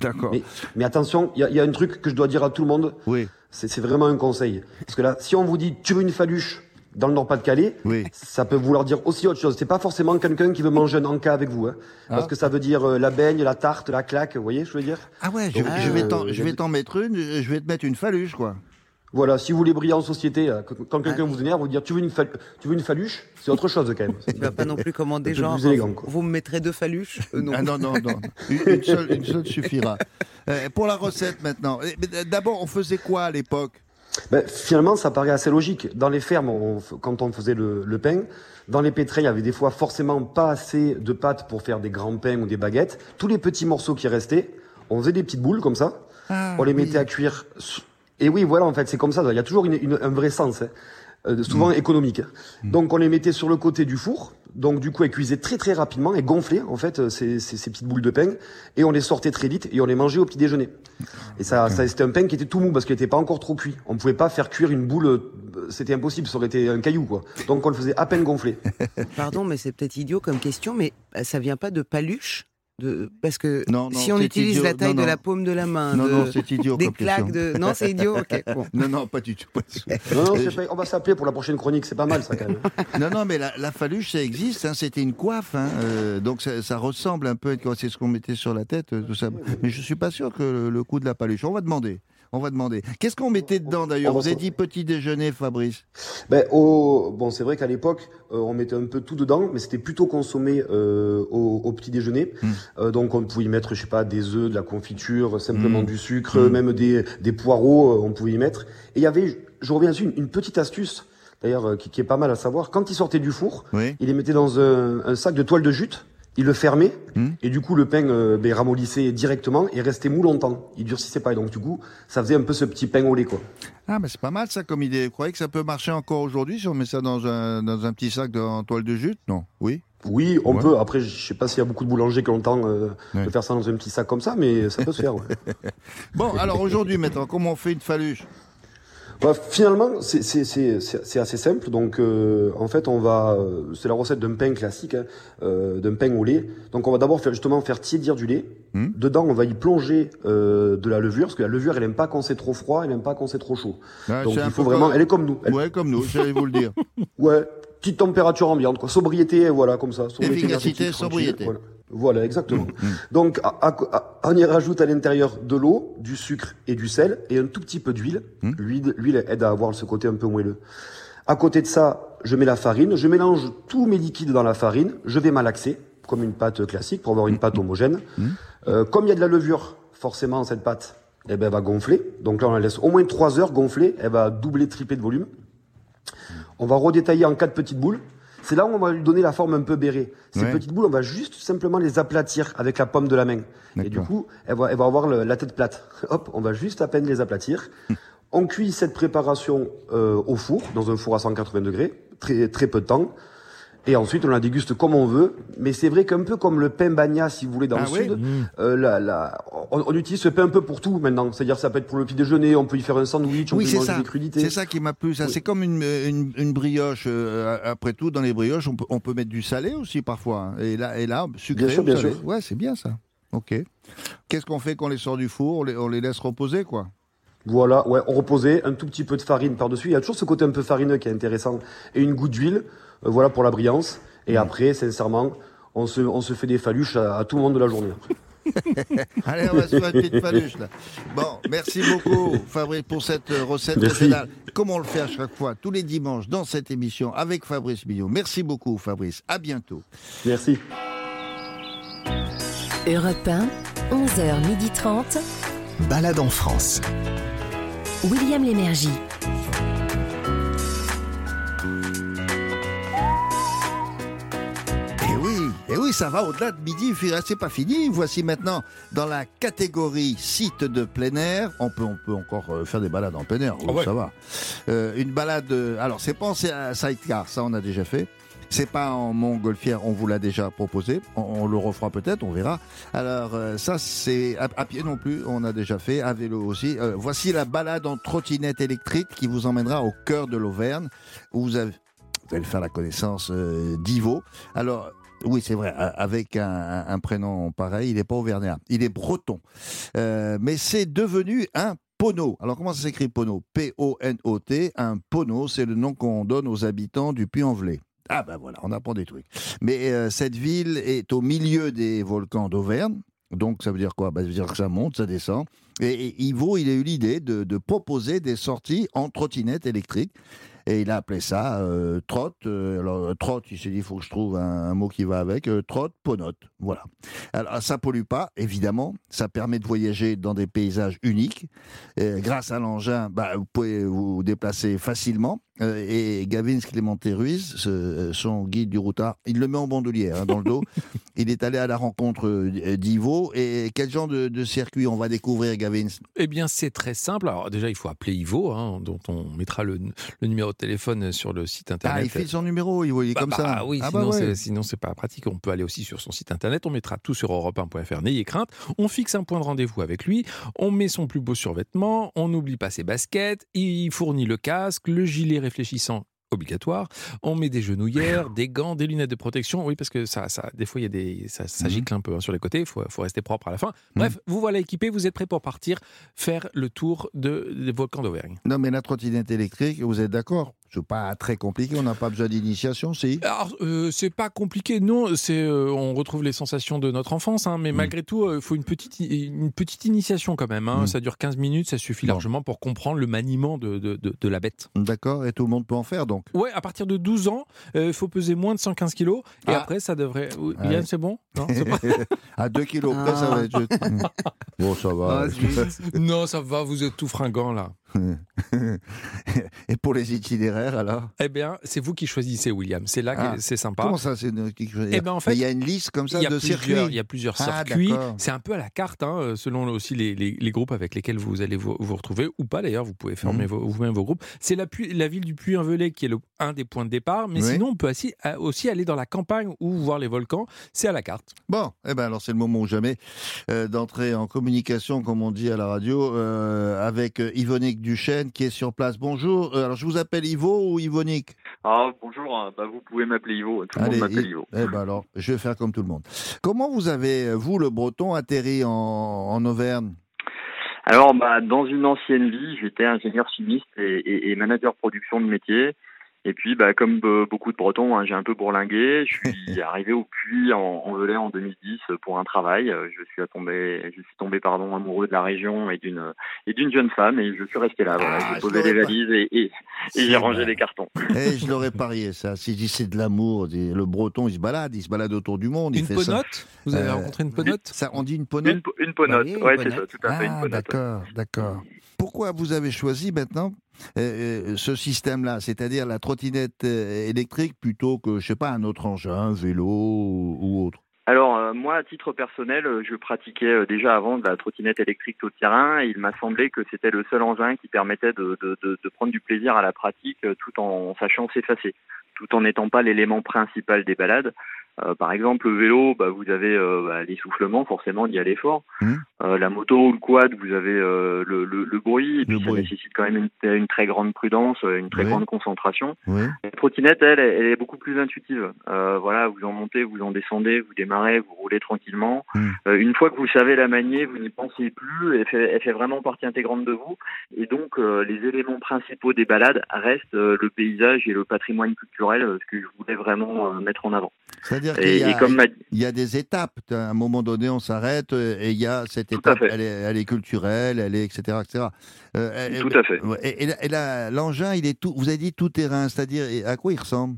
D'accord. Mais, mais attention, il y, a- il y a un truc que je dois dire à tout le monde. Oui, C'est c'est vraiment un conseil. Parce que là, si on vous dit tu veux une faluche dans le Nord-Pas-de-Calais, oui. ça peut vouloir dire aussi autre chose. C'est pas forcément quelqu'un qui veut manger un encas avec vous. Hein, Parce Ah. que ça veut dire euh, la baigne, la tarte, la claque. Vous voyez, je veux dire? Ah ouais, je, Donc, je vais euh, t'en, je j'ai- vais t'en mettre une. Je vais te mettre une faluche, quoi. Voilà, si vous voulez briller en société, euh, quand- quelqu'un vous énerve, vous dire tu veux une, fal- tu veux une faluche, c'est autre chose quand même. *laughs* Tu vas pas non plus commander genre. plus élégant. Vous me mettrez deux faluches Euh, non. Ah non, non, non. *laughs* Une, une seule, une seule suffira. Euh, pour la recette maintenant. Eh, D'abord, on faisait quoi à l'époque? Ben, finalement, ça paraît assez logique. Dans les fermes, on quand on faisait le, le pain, dans les pétrés, il y avait des fois forcément pas assez de pâte pour faire des grands pains ou des baguettes. Tous les petits morceaux qui restaient, on faisait des petites boules comme ça. Ah, on les oui. mettait à cuire Et oui, voilà, en fait, c'est comme ça. Il y a toujours une, une- un vrai sens, hein. Euh, souvent économique. Donc on les mettait sur le côté du four. Donc du coup, elles cuisaient très très rapidement et gonflaient en fait euh, ces, ces, ces petites boules de pain. Et on les sortait très vite et on les mangeait au petit déjeuner. Et ça, ça c'était un pain qui était tout mou parce qu'il n'était pas encore trop cuit. On pouvait pas faire cuire une boule, euh, c'était impossible. Ça aurait été un caillou quoi. Donc on le faisait à peine gonfler. Pardon, mais c'est peut-être idiot comme question, mais ça vient pas de paluche? De... Parce que Non, non, si on utilise idiot. la taille Non, de la paume de la main, Non, de- non, c'est idiot des claques de... Non, c'est idiot, ok. *laughs* bon. Non, non, pas du tout. pas du tout. Non, non, c'est pas- on va s'appeler pour la prochaine chronique. C'est pas mal ça quand même. *laughs* Non, non, mais la, la faluche, ça existe. hein, C'était une coiffe. hein, euh, donc ça, ça ressemble un peu, à- c'est ce qu'on mettait sur la tête, euh, tout ça. Mais je suis pas sûr que le, le coup de la paluche. On va demander. On va demander. Qu'est-ce qu'on mettait dedans d'ailleurs? Vous avez dit petit déjeuner, Fabrice. Ben, au... Bon, c'est vrai qu'à l'époque, euh, on mettait un peu tout dedans, mais c'était plutôt consommé euh, au, au petit déjeuner. Mm. Euh, donc, on pouvait y mettre, je sais pas, des œufs, de la confiture, simplement Mm. du sucre, Mm. même des, des poireaux, on pouvait y mettre. Et il y avait, je reviens dessus, une, une petite astuce, d'ailleurs, qui, qui est pas mal à savoir. Quand ils sortaient du four, Oui. il les mettait dans un, un sac de toile de jute, il le fermait, Mm. et du coup, le pain euh, ben, ramollissait directement et restait mou longtemps. Il durcissait pas. Et donc, du coup, ça faisait un peu ce petit pain au lait, quoi. Ah, mais c'est pas mal ça comme idée. Vous croyez que ça peut marcher encore aujourd'hui si on met ça dans un, dans un petit sac de, en toile de jute? Non Oui? Oui, on Ouais. peut. Après, je sais pas s'il y a beaucoup de boulangers qui ont le temps euh, Ouais. de faire ça dans un petit sac comme ça, mais ça peut se faire. Ouais. *laughs* Bon, alors aujourd'hui, maintenant, comment on fait une faluche? Bah, finalement, c'est- assez simple. Donc, euh, en fait, on va, euh, c'est la recette d'un pain classique, hein, euh, d'un pain au lait. Donc, on va d'abord faire justement faire tiédir du lait. Hmm. Dedans, on va y plonger euh, de la levure, parce que la levure, elle aime pas quand c'est trop froid, elle aime pas quand c'est trop chaud. Ah, Donc, il faut vraiment, comme- elle est comme nous. Elle- Ouais, comme nous, j'allais vous le dire. *laughs* Ouais, petite température ambiante, quoi. Sobriété, voilà, comme ça. Sobriété Efficacité, sobriété. Voilà, Voilà, exactement. Mm, Donc, à- à- à- on y rajoute à l'intérieur de l'eau, du sucre et du sel, et un tout petit peu d'huile. Mm. L'huile, l'huile aide à avoir ce côté un peu moelleux. À côté de ça, je mets la farine, je mélange tous mes liquides dans la farine, je vais malaxer, comme une pâte classique, pour avoir une pâte homogène. Euh, comme il y a de la levure, forcément, cette pâte, eh ben, elle va gonfler. Donc là, on la laisse au moins 3 heures gonfler, elle va doubler, tripler de volume. On va redétailler en quatre petites boules. C'est là où on va lui donner la forme un peu bérée. Ces Ouais. petites boules, on va juste simplement les aplatir avec la paume de la main. Et du coup, elle va, elle va avoir le- la tête plate. *laughs* Hop, on va juste à peine les aplatir. *laughs* on cuit cette préparation euh, au four, dans un four à 180 degrés, très, très peu de temps. Et ensuite, on la déguste comme on veut. Mais c'est vrai qu'un peu comme le pain bagna, si vous voulez, dans Ah le oui sud, euh, la, la- on, on utilise ce pain un peu pour tout maintenant. C'est-à-dire, ça peut être pour le petit déjeuner, on peut y faire un sandwich, on Oui, peut y manger ça. des crudités. C'est ça qui m'a plu. ça. C'est comme une, une, une brioche. euh, après tout, dans les brioches, on peut, on peut mettre du salé aussi parfois. hein. Et là, et là sucré Bien sûr, bien salé. sûr. Ouais, c'est bien ça. Ok. Qu'est-ce qu'on fait quand on les sort du four? On les, on les laisse reposer, quoi. Voilà, ouais, on reposait un tout petit peu de farine par-dessus. Il y a toujours ce côté un peu farineux qui est intéressant. Et une goutte d'huile, euh, voilà pour la brillance. Et après, sincèrement, on se, on se fait des faluches à, à tout le monde de la journée. *laughs* Allez, on va se faire une petite faluche, là. Bon, merci beaucoup, Fabrice, pour cette euh, recette Merci. régionale. Comme on le fait à chaque fois, tous les dimanches, dans cette émission, avec Fabrice Millot. Merci beaucoup, Fabrice. À bientôt. Merci. Europe 1, 11h30. Balade en France. William Lémergie. Et oui, ça va au-delà de midi, c'est pas fini. Voici maintenant dans la catégorie site de plein air. On peut, on peut encore euh, faire des balades en plein air, ouais. ça va. Euh, une balade, euh, alors c'est pas en sidecar, ça on a déjà fait. C'est pas en montgolfière, on vous l'a déjà proposé. On, on le refera peut-être, on verra. Alors euh, ça c'est à, à pied non plus, on a déjà fait, à vélo aussi. Euh, voici la balade en trottinette électrique qui vous emmènera au cœur de l'Auvergne, où vous avez vous allez faire la connaissance euh, d'Ivo. Alors, oui, c'est vrai, avec un, prénom pareil, il n'est pas auvergnat, il est breton. Euh, mais c'est devenu un Pono. Alors, comment ça s'écrit Pono? P-O-N-O-T. Un Pono, c'est le nom qu'on donne aux habitants du Puy-en-Velay. Ah ben voilà, on apprend des trucs. Mais euh, cette ville est au milieu des volcans d'Auvergne. Donc ça veut dire quoi? Bah, Ça veut dire que ça monte, ça descend. Et, et il a eu l'idée de, de proposer des sorties en trottinette électrique. Et il a appelé ça euh, trotte. Euh, alors, trotte, il s'est dit, il faut que je trouve un, un mot qui va avec. Euh, trotte, ponote. Voilà. Alors, ça pollue pas, évidemment. Ça permet de voyager dans des paysages uniques. Et grâce à l'engin, bah, vous pouvez vous déplacer facilement. Euh, et Gavin Clémenté Ruiz, son guide du routard, il le met en bandoulière hein, dans le dos. *laughs* il est allé à la rencontre euh, d'Ivo. Et quel genre de, de circuit on va découvrir, Gavin? Eh bien, c'est très simple. Alors, déjà, il faut appeler Ivo, hein, dont on mettra le, le numéro de téléphone sur le site internet. Ah, il file son numéro, il est Bah, comme bah, ça. oui, Ah, sinon, bah ouais. sinon c'est pas pratique. On peut aller aussi sur son site internet. On mettra tout sur europe1.fr. N'ayez crainte. On fixe un point de rendez-vous avec lui. On met son plus beau survêtement. On n'oublie pas ses baskets. Il fournit le casque, le gilet réfléchissant obligatoire. On met des genouillères, des gants, des lunettes de protection. Oui, parce que ça, ça des fois, il y a des, ça, Mhm. ça gicle un peu hein, sur les côtés. Il faut, faut rester propre à la fin. Bref, vous voilà équipé. Vous êtes prêt pour partir faire le tour de, des volcans d'Auvergne. Non, mais la trottinette électrique, vous êtes d'accord C'est pas très compliqué, on n'a pas besoin d'initiation, si Alors, euh, c'est pas compliqué, non. C'est, euh, on retrouve les sensations de notre enfance, hein, Mm. mais malgré tout, il faut une petite, une petite initiation quand même. hein. Mm. Ça dure 15 minutes, ça suffit largement pour comprendre le maniement de, de, de- de la bête. D'accord, et tout le monde peut en faire donc Ouais, à partir de 12 ans, il faut peser moins de 115 kilos, et Ah. après, ça devrait. Ouais. Yann, c'est bon? Non, c'est pas- *laughs* À 2 kilos près, ça va être. *laughs* bon, ça va. non, ça va, vous êtes tout fringant là. *laughs* et pour les itinéraires, alors? Eh bien, c'est vous qui choisissez, William. C'est là que Ah. c'est sympa. Comment ça, c'est quelque chose- Eh ben, en fait, Il y a une liste comme ça de circuits Il y a plusieurs Ah, circuits. C'est un peu à la carte, hein, selon aussi les, les- les groupes avec lesquels vous allez vous, vous retrouver, ou pas d'ailleurs, vous pouvez former Mhm. vous-même vos groupes. C'est la, ville du Puy-en-Velay qui est le, un des points de départ, mais Oui. sinon on peut aussi, aussi aller dans la campagne ou voir les volcans. C'est à la carte. Bon, eh ben alors c'est le moment ou jamais euh, d'entrer en communication, comme on dit à la radio, euh, avec euh, Yvonique Duchesne qui est sur place. Bonjour. Alors je vous appelle Ivo ou Yvonique Ah bonjour, hein. bah, vous pouvez m'appeler Ivo, tout le Allez, monde m'appelle Ivo. Eh ben alors, je vais faire comme tout le monde. Comment vous avez, vous le Breton, atterri en, en Auvergne? Alors bah, dans une ancienne vie, j'étais ingénieur chimiste et, et- et manager production de métier. Et puis bah, comme euh, beaucoup de Bretons, hein, j'ai un peu bourlingué. Je suis *laughs* arrivé au puits en, en Velay en 2010 pour un travail. Euh, Je suis tombé, je suis tombé pardon amoureux de la région et d'une et d'une jeune femme et je suis resté là. Voilà, Ah, j'ai posé les valises et, et, et j'ai rangé les cartons. Eh, je l'aurais parié, ça. Si c'est de l'amour, le breton, il se balade, il se balade autour du monde. il Une fait ça. ponote Vous avez Euh, rencontré une ponote ça, On dit une ponote Une, po- une ponote, ouais, une c'est ça, tout à fait une Ah, d'accord, d'accord. Pourquoi vous avez choisi maintenant euh, euh, ce système-là, c'est-à-dire la trottinette euh, électrique plutôt que, je sais pas, un autre engin, vélo ou, autre? Alors moi, à titre personnel, je pratiquais déjà avant de la trottinette électrique tout terrain. Et il m'a semblé que c'était le seul engin qui permettait de, prendre du plaisir à la pratique tout en sachant s'effacer, tout en n'étant pas l'élément principal des balades. Euh, par exemple, le vélo, bah, vous avez euh, bah, l'essoufflement, forcément, d'y aller fort. Mmh. Euh, la moto ou le quad, vous avez euh, le, le, le bruit, et puis ça bruit. nécessite quand même une, une très grande prudence, euh, une très Oui. grande concentration. Oui. La trottinette, elle, elle est beaucoup plus intuitive. Euh, voilà, vous en montez, vous en descendez, vous démarrez, vous roulez tranquillement. Mm. Euh, une fois que vous savez la manier, vous n'y pensez plus. Elle fait, elle fait vraiment partie intégrante de vous. Et donc, euh, les éléments principaux des balades restent euh, le paysage et le patrimoine culturel, ce que je voulais vraiment euh, mettre en avant. C'est-à-dire Qu'il y, a- y des étapes. À un moment donné, on s'arrête euh, et il y a cette étape, elle est, elle est culturelle, elle est etc. etc. Euh, elle- Tout à fait. Et, l'engin, il est tout, vous avez dit tout terrain, c'est-à-dire à quoi il ressemble?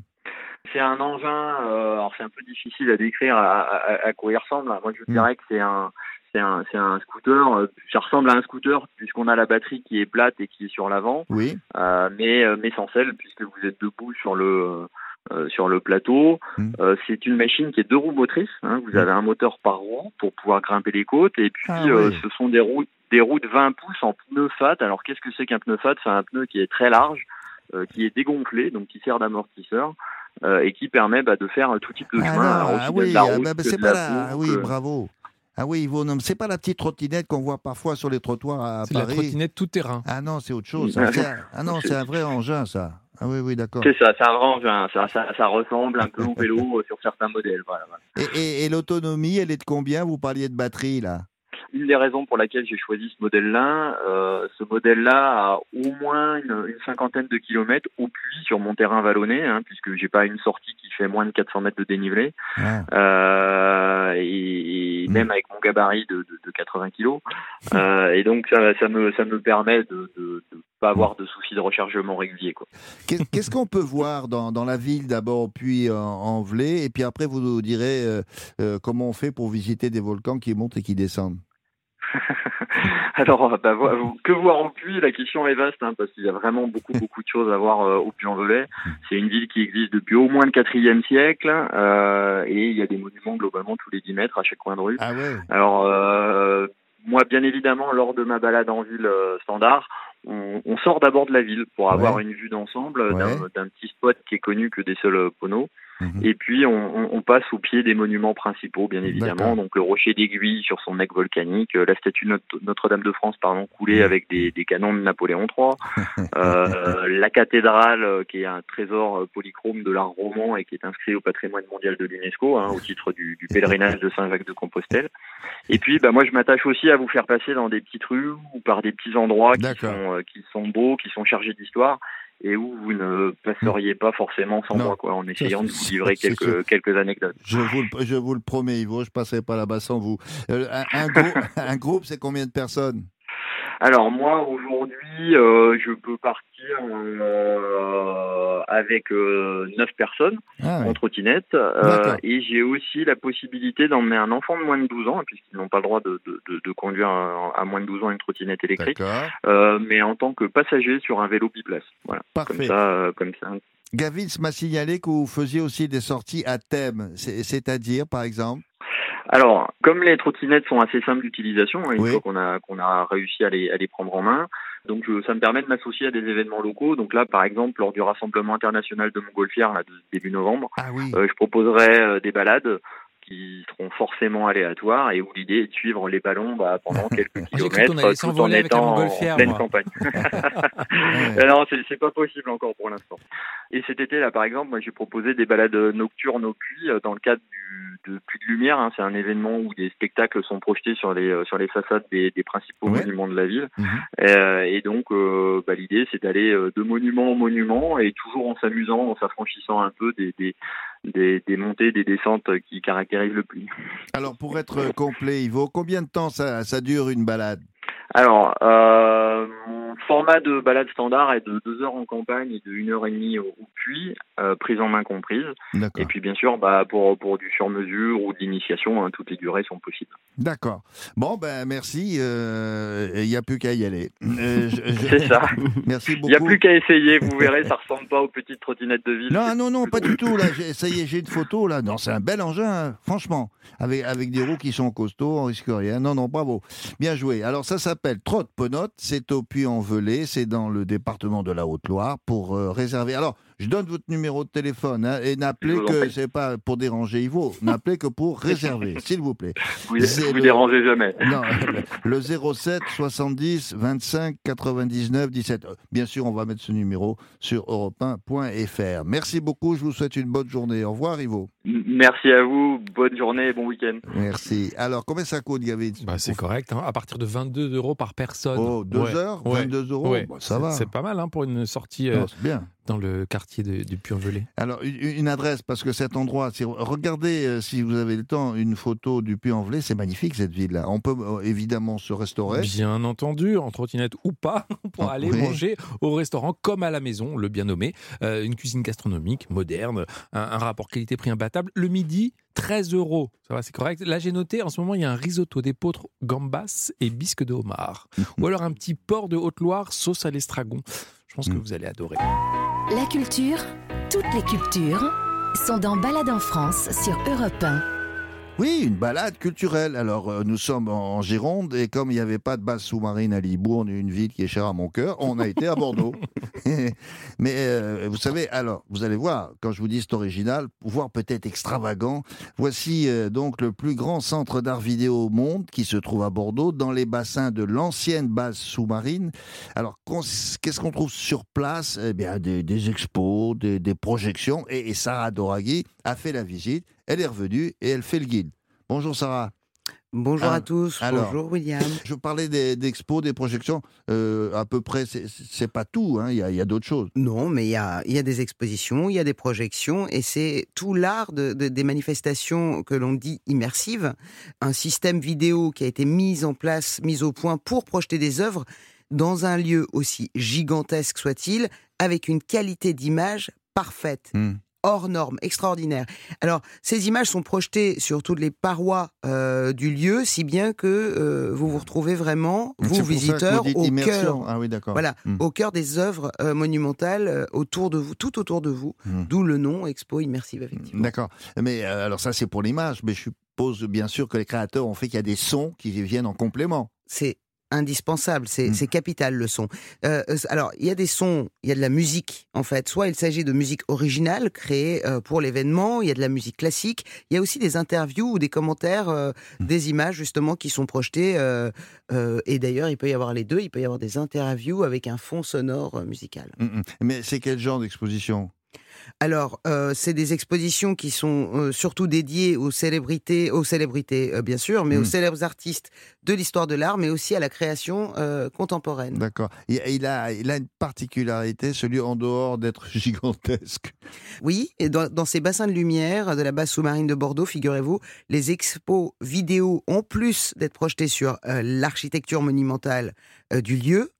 C'est un engin, euh, alors c'est un peu difficile à décrire à, à- à quoi il ressemble. Moi, je Mm. dirais que c'est un, c'est un, un scooter. Ça ressemble à un scooter puisqu'on a la batterie qui est plate et qui est sur l'avant, Oui. euh, mais mais sans selle puisque vous êtes debout sur le euh, sur le plateau. Mm. Euh, c'est une machine qui est deux roues motrices. hein. Vous avez un moteur par roue pour pouvoir grimper les côtes et puis Ah euh, oui. ce sont des roues des roues de 20 pouces en pneu fat. Alors qu'est-ce que c'est qu'un pneu fat? C'est un pneu qui est très large, euh, qui est dégonflé, donc qui sert d'amortisseur. euh, et qui permet bah, de faire tout type de Ah, chemin. non, alors aussi ah oui, la ah route bah, bah, que c'est de pas la la. Ah oui, bravo. Ah oui, Yvon, non, c'est pas la petite trottinette qu'on voit parfois sur les trottoirs à C'est la Paris. trottinette tout terrain. Ah non, c'est autre chose. ça. C'est *laughs* un- Ah non, c'est un vrai engin, ça. Ah oui, oui, d'accord. C'est ça, un vrai engin. Ça, ça, ça ressemble un peu au vélo euh, sur certains modèles. Voilà, voilà. Et, et- et l'autonomie, elle est de combien Vous parliez de batterie, là? Une des raisons pour laquelle j'ai choisi ce modèle-là, euh, ce modèle-là a au moins une, une cinquantaine de kilomètres au puits sur mon terrain vallonné, hein, puisque j'ai pas une sortie qui fait moins de 400 mètres de dénivelé, Ah. euh, et, et même avec mon gabarit de, de, de 80 kilos. Euh, et donc ça, ça me ça me permet de, de, de pas avoir de soucis de rechargement régulier. Quoi. Qu'est-ce qu'on peut voir dans, dans la ville d'abord, puis en, en Velay, et puis après vous nous direz comment on fait pour visiter des volcans qui montent et qui descendent? *laughs* Alors, bah, vo- que voir en Puy La question est vaste, hein, parce qu'il y a vraiment beaucoup, *laughs* beaucoup de choses à voir euh, au Puy-en-Velay. C'est une ville qui existe depuis au moins le 4e siècle, euh, et il y a des monuments globalement tous les 10 mètres à chaque coin de rue. Ah ouais Alors, euh, moi, bien évidemment, lors de ma balade en ville euh, standard, on, on sort d'abord de la ville pour avoir Ouais. une vue d'ensemble d'un- Ouais. d'un petit spot qui est connu que des seuls euh, poneaux. Mhm. Et puis, on, on- on passe au pied des monuments principaux, bien évidemment. Donc, le rocher d'aiguille sur son nec volcanique, euh, la statue de Notre- Notre-Dame de France, pardon, coulée avec des, des canons de Napoléon III, *laughs* euh, la cathédrale, euh, qui est un trésor euh, polychrome de l'art roman et qui est inscrit au patrimoine mondial de l'UNESCO, hein, au titre du, du pèlerinage de Saint-Jacques de Compostelle. Et puis, bah, moi, je m'attache aussi à vous faire passer dans des petites rues ou par des petits endroits qui sont, euh, qui sont beaux, qui sont chargés d'histoire et où vous ne passeriez pas forcément sans Non. moi, quoi, en essayant de vous livrer quelques, quelques anecdotes. Je vous, le, je vous le promets, Yvo, je passerai pas là-bas sans vous. Euh, un, un groupe, *laughs* c'est combien de personnes? Alors moi aujourd'hui, euh, je peux partir euh, avec euh, neuf personnes Ah ouais. en trottinette euh, et j'ai aussi la possibilité d'emmener un enfant de moins de 12 ans puisqu'ils n'ont pas le droit de, de, de- de conduire à, à moins de 12 ans une trottinette électrique, mais en tant que passager sur un vélo biplace. Voilà, comme Parfait. ça, comme ça. Gavins m'a signalé que vous faisiez aussi des sorties à thème, c'est- c'est-à-dire, par exemple Alors, comme les trottinettes sont assez simples d'utilisation, hein, une Oui. fois qu'on a qu'on a réussi à les, à les prendre en main, donc je- ça me permet de m'associer à des événements locaux. Donc là, par exemple, lors du rassemblement international de Montgolfière, là, de début novembre, Ah oui. euh, je proposerai euh, des balades qui seront forcément aléatoires et où l'idée est de suivre les ballons bah, pendant *laughs* quelques kilomètres tout en étant en pleine campagne. *laughs* *laughs* Non, c'est pas possible encore pour l'instant. Et cet été, là, par exemple, moi, j'ai proposé des balades nocturnes au puits euh, dans le cadre du, de Puits de Lumière. hein. C'est un événement où des spectacles sont projetés sur les euh, sur les façades des, des principaux Ouais. monuments de la ville. Mhm. Euh, et donc, euh, bah, l'idée, c'est d'aller de monument en monument et toujours en s'amusant, en s'affranchissant un peu des, des des, des montées, des descentes qui caractérisent le puits. Alors, pour être complet, Yvo, combien de temps ça, ça dure une balade? Alors, euh, mon format de balade standard est de deux heures en campagne et de une heure et demie au, au puits, euh, prise en main comprise. Et puis, bien sûr, bah, pour, pour du sur-mesure ou de l'initiation, hein, toutes les durées sont possibles. D'accord. Bon, ben merci. Il n'y a plus qu'à y aller. Euh, *laughs* C'est ça. *laughs* Merci Il n'y a beaucoup. plus qu'à essayer, vous verrez, ça ressemble pas aux petites trottinettes de ville. Non, non, non, pas du tout. Là, j'ai- ça y est, j'ai une photo là. Non, c'est un bel engin, hein, franchement, avec avec des roues qui sont costauds, on risque rien. Non, non, bravo, bien joué. Alors ça s'appelle Trotte Penotte, c'est au C'est dans le département de la Haute-Loire pour euh, réserver. Alors, je donne votre numéro de téléphone hein, et n'appelez que c'est pas pour déranger Ivo, *laughs* n'appelez que pour réserver, s'il vous plaît. Vous, vous le- dérangez jamais. Non, le 07 70 25 99 17. Euh, Bien sûr, on va mettre ce numéro sur europe1.fr. Merci beaucoup, je vous souhaite une bonne journée. Au revoir, Ivo. Merci à vous, bonne journée et bon week-end. Merci. Alors, combien ça coûte, Gavin Bah, c'est correct, hein, à partir de 22 euros par personne. Oh, deux Ouais, heures, ouais, 22 euros, ouais. bah, ça C'est- va. C'est pas mal hein, pour une sortie euh, Non, bien. Dans le quartier de- du Puy-en-Velay. Alors, une, une adresse, parce que cet endroit, si- regardez, euh, si vous avez le temps, une photo du Puy-en-Velay, c'est magnifique cette ville-là. On peut euh, évidemment se restaurer. Bien entendu, en trottinette ou pas, *laughs* pour Ah, aller oui. manger au restaurant comme à la maison, le bien nommé. Euh, une cuisine gastronomique, moderne, un, un rapport qualité-prix imbattable. Le midi, 13 euros. Ça va, c'est correct. Là, j'ai noté, en ce moment, il y a un risotto d'épeautre gambas et bisque de homard. *laughs* ou alors un petit porc de Haute-Loire, sauce à l'estragon. Je pense que Mm. vous allez adorer. La culture, toutes les cultures, sont dans Balade en France sur Europe 1. Oui, une balade culturelle. Alors, euh, nous sommes en en Gironde et comme il n'y avait pas de base sous-marine à Libourne, une ville qui est chère à mon cœur, on a été à Bordeaux. *laughs* Mais euh, vous savez, alors, vous allez voir, quand je vous dis c'est original, voire peut-être extravagant, voici euh, donc le plus grand centre d'art vidéo au monde qui se trouve à Bordeaux, dans les bassins de l'ancienne base sous-marine. Alors, qu'est-ce qu'on trouve sur place? Eh bien, des, des expos, des, des projections. Et, et Sarah Doraghi a fait la visite. Elle est revenue et elle fait le guide. Bonjour Sarah. Bonjour Ah, à tous. alors. Bonjour William. *laughs* Je parlais des, d'expos, des projections. Euh, à peu près, c'est, pas tout. hein. Il y a, d'autres choses. Non, mais il y a, il y a des expositions, il y a des projections, et c'est tout l'art de, de- des manifestations que l'on dit immersives. Un système vidéo qui a été mis en place, mis au point pour projeter des œuvres dans un lieu aussi gigantesque soit-il, avec une qualité d'image parfaite. Hmm. Hors norme, extraordinaire. Alors, ces images sont projetées sur toutes les parois euh, du lieu, si bien que euh, vous vous retrouvez vraiment, vous visiteurs, au cœur, Ah oui, d'accord. voilà, Hmm. au cœur des œuvres euh, monumentales autour de vous, tout autour de vous. Hmm. D'où le nom Expo Immersive, effectivement. D'accord. Mais alors ça, c'est pour l'image. Mais je suppose bien sûr que les créateurs ont fait qu'il y a des sons qui viennent en complément. C'est indispensable, c'est Mm. c'est capital le son. Euh, euh, alors, il y a des sons, il y a de la musique en fait. Soit il s'agit de musique originale créée euh, pour l'événement, il y a de la musique classique, il y a aussi des interviews ou des commentaires, euh, Mm. des images justement qui sont projetées. et d'ailleurs, il peut y avoir les deux, il peut y avoir des interviews avec un fond sonore musical. Mm. Mais c'est quel genre d'exposition? Alors, euh, c'est des expositions qui sont euh, surtout dédiées aux célébrités, aux célébrités euh, bien sûr, mais Mm. aux célèbres artistes de l'histoire de l'art, mais aussi à la création contemporaine. D'accord. Il, il a, il a une particularité, celui en dehors d'être *laughs* gigantesque. Oui, et dans, dans ces bassins de lumière de la base sous-marine de Bordeaux, figurez-vous, les expos vidéo, en plus d'être projetés sur l'architecture monumentale du lieu,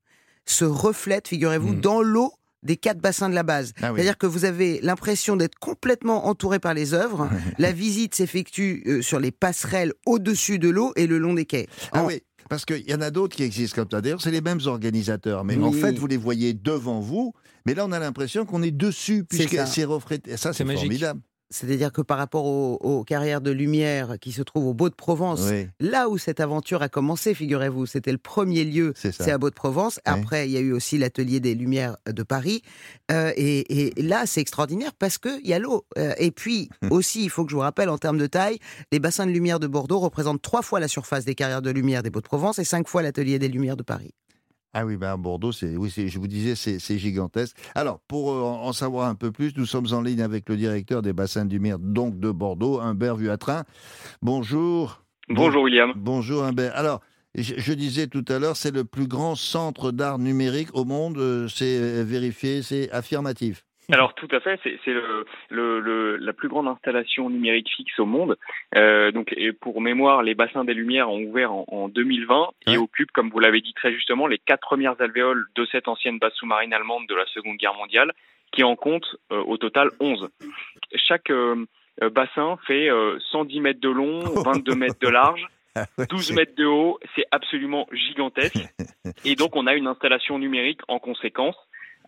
se reflètent, figurez-vous, Mm. dans l'eau des quatre bassins de la base. Ah oui. C'est-à-dire que vous avez l'impression d'être complètement entouré par les œuvres. la visite s'effectue euh, sur les passerelles au-dessus de l'eau et le long des quais. Ah En- oui. Parce qu'il y en a d'autres qui existent comme ça. D'ailleurs, c'est les mêmes organisateurs. Mais en fait, vous les voyez devant vous. Mais là, on a l'impression qu'on est dessus, puisque c'est reflété. Ça, c'est magique. formidable. C'est-à-dire que par rapport aux, aux carrières de lumière qui se trouvent au Beau de Provence, Oui. là où cette aventure a commencé, figurez-vous, c'était le premier lieu, C'est à Beau de Provence. Oui. Après, il y a eu aussi l'atelier des Lumières de Paris. Euh, et, et là, c'est extraordinaire parce qu'il y a l'eau. Euh, et puis *laughs* aussi, il faut que je vous rappelle, en termes de taille, les bassins de lumière de Bordeaux représentent trois fois la surface des carrières de lumière des Beaux de Provence et cinq fois l'atelier des Lumières de Paris. Ah oui, ben à Bordeaux, c'est, oui, je vous disais, c'est, gigantesque. Alors, pour euh, en savoir un peu plus, nous sommes en ligne avec le directeur des bassins de lumière, donc de Bordeaux, Humbert Vuatrin. Bonjour. Bonjour William. Bonjour Humbert. Alors, je, je disais tout à l'heure, c'est le plus grand centre d'art numérique au monde. euh, C'est euh, vérifié, c'est affirmatif. Alors tout à fait, c'est le, le, le- la plus grande installation numérique fixe au monde. Euh, donc et pour mémoire, les bassins des Lumières ont ouvert en, en 2020 et Ouais. occupent, comme vous l'avez dit très justement, les quatre premières alvéoles de cette ancienne base sous-marine allemande de la Seconde Guerre mondiale, qui en compte euh, au total 11. Chaque euh, euh, bassin fait euh, 110 mètres de long, 22 mètres de large. *laughs* Ah ouais, 12 c'est- mètres de haut, c'est absolument gigantesque. *laughs* Et donc, on a une installation numérique en conséquence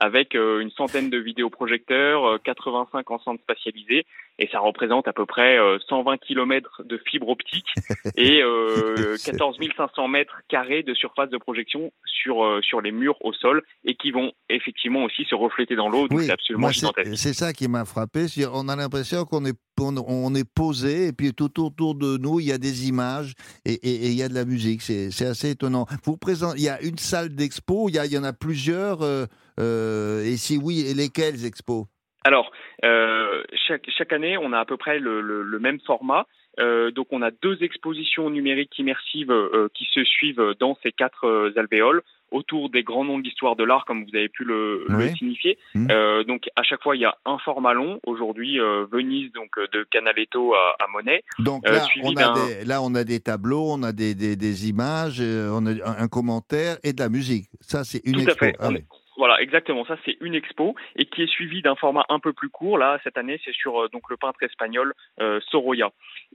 avec euh, une centaine de vidéoprojecteurs, euh, 85 enceintes spatialisées, et ça représente à peu près euh, 120 km de fibre optique *laughs* et euh, C'est- 14 500 mètres carrés de surface de projection sur, euh, sur les murs au sol et qui vont effectivement aussi se refléter dans l'eau, donc Oui, c'est absolument gigantesque. c'est ça qui m'a frappé. on a l'impression qu'on est, on, est posé et puis tout autour de nous, il y a des images et, il y a de la musique. C'est, assez étonnant. Vous présentez, il y a une salle d'expo, il y, en a plusieurs. euh, euh, et si oui, et lesquelles expos? Alors, euh, chaque, chaque année, on a à peu près le- le même format. Euh, donc, on a deux expositions numériques immersives euh, qui se suivent dans ces quatre euh, alvéoles autour des grands noms de l'histoire de l'art, comme vous avez pu le, le signifier. Mhm. Euh, donc, à chaque fois, il y a un format long. Aujourd'hui, euh, Venise, donc de Canaletto à, à Monet. Donc là, on a des, là, on a des tableaux, on a des, des, des images, euh, on a un, commentaire et de la musique. Ça, c'est une Tout à expo. fait. Ah oui. Voilà, exactement. Ça, c'est une expo et qui est suivie d'un format un peu plus court. Là, cette année, c'est sur euh, donc le peintre espagnol euh, Sorolla.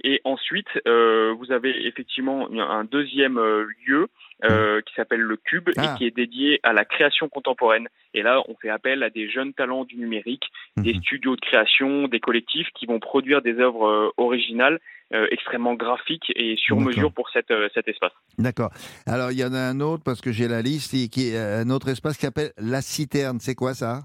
Et ensuite, euh, vous avez effectivement un- deuxième euh, lieu euh, qui s'appelle le Cube Ah. et qui est dédié à la création contemporaine. Et là, on fait appel à des jeunes talents du numérique, des Mhm. studios de création, des collectifs qui vont produire des œuvres originales, extrêmement graphiques et sur mesure pour cette, euh, cet espace. D'accord. Alors, il y en a un autre, parce que j'ai la liste, et qui est un autre espace qui s'appelle La Citerne. C'est quoi ça?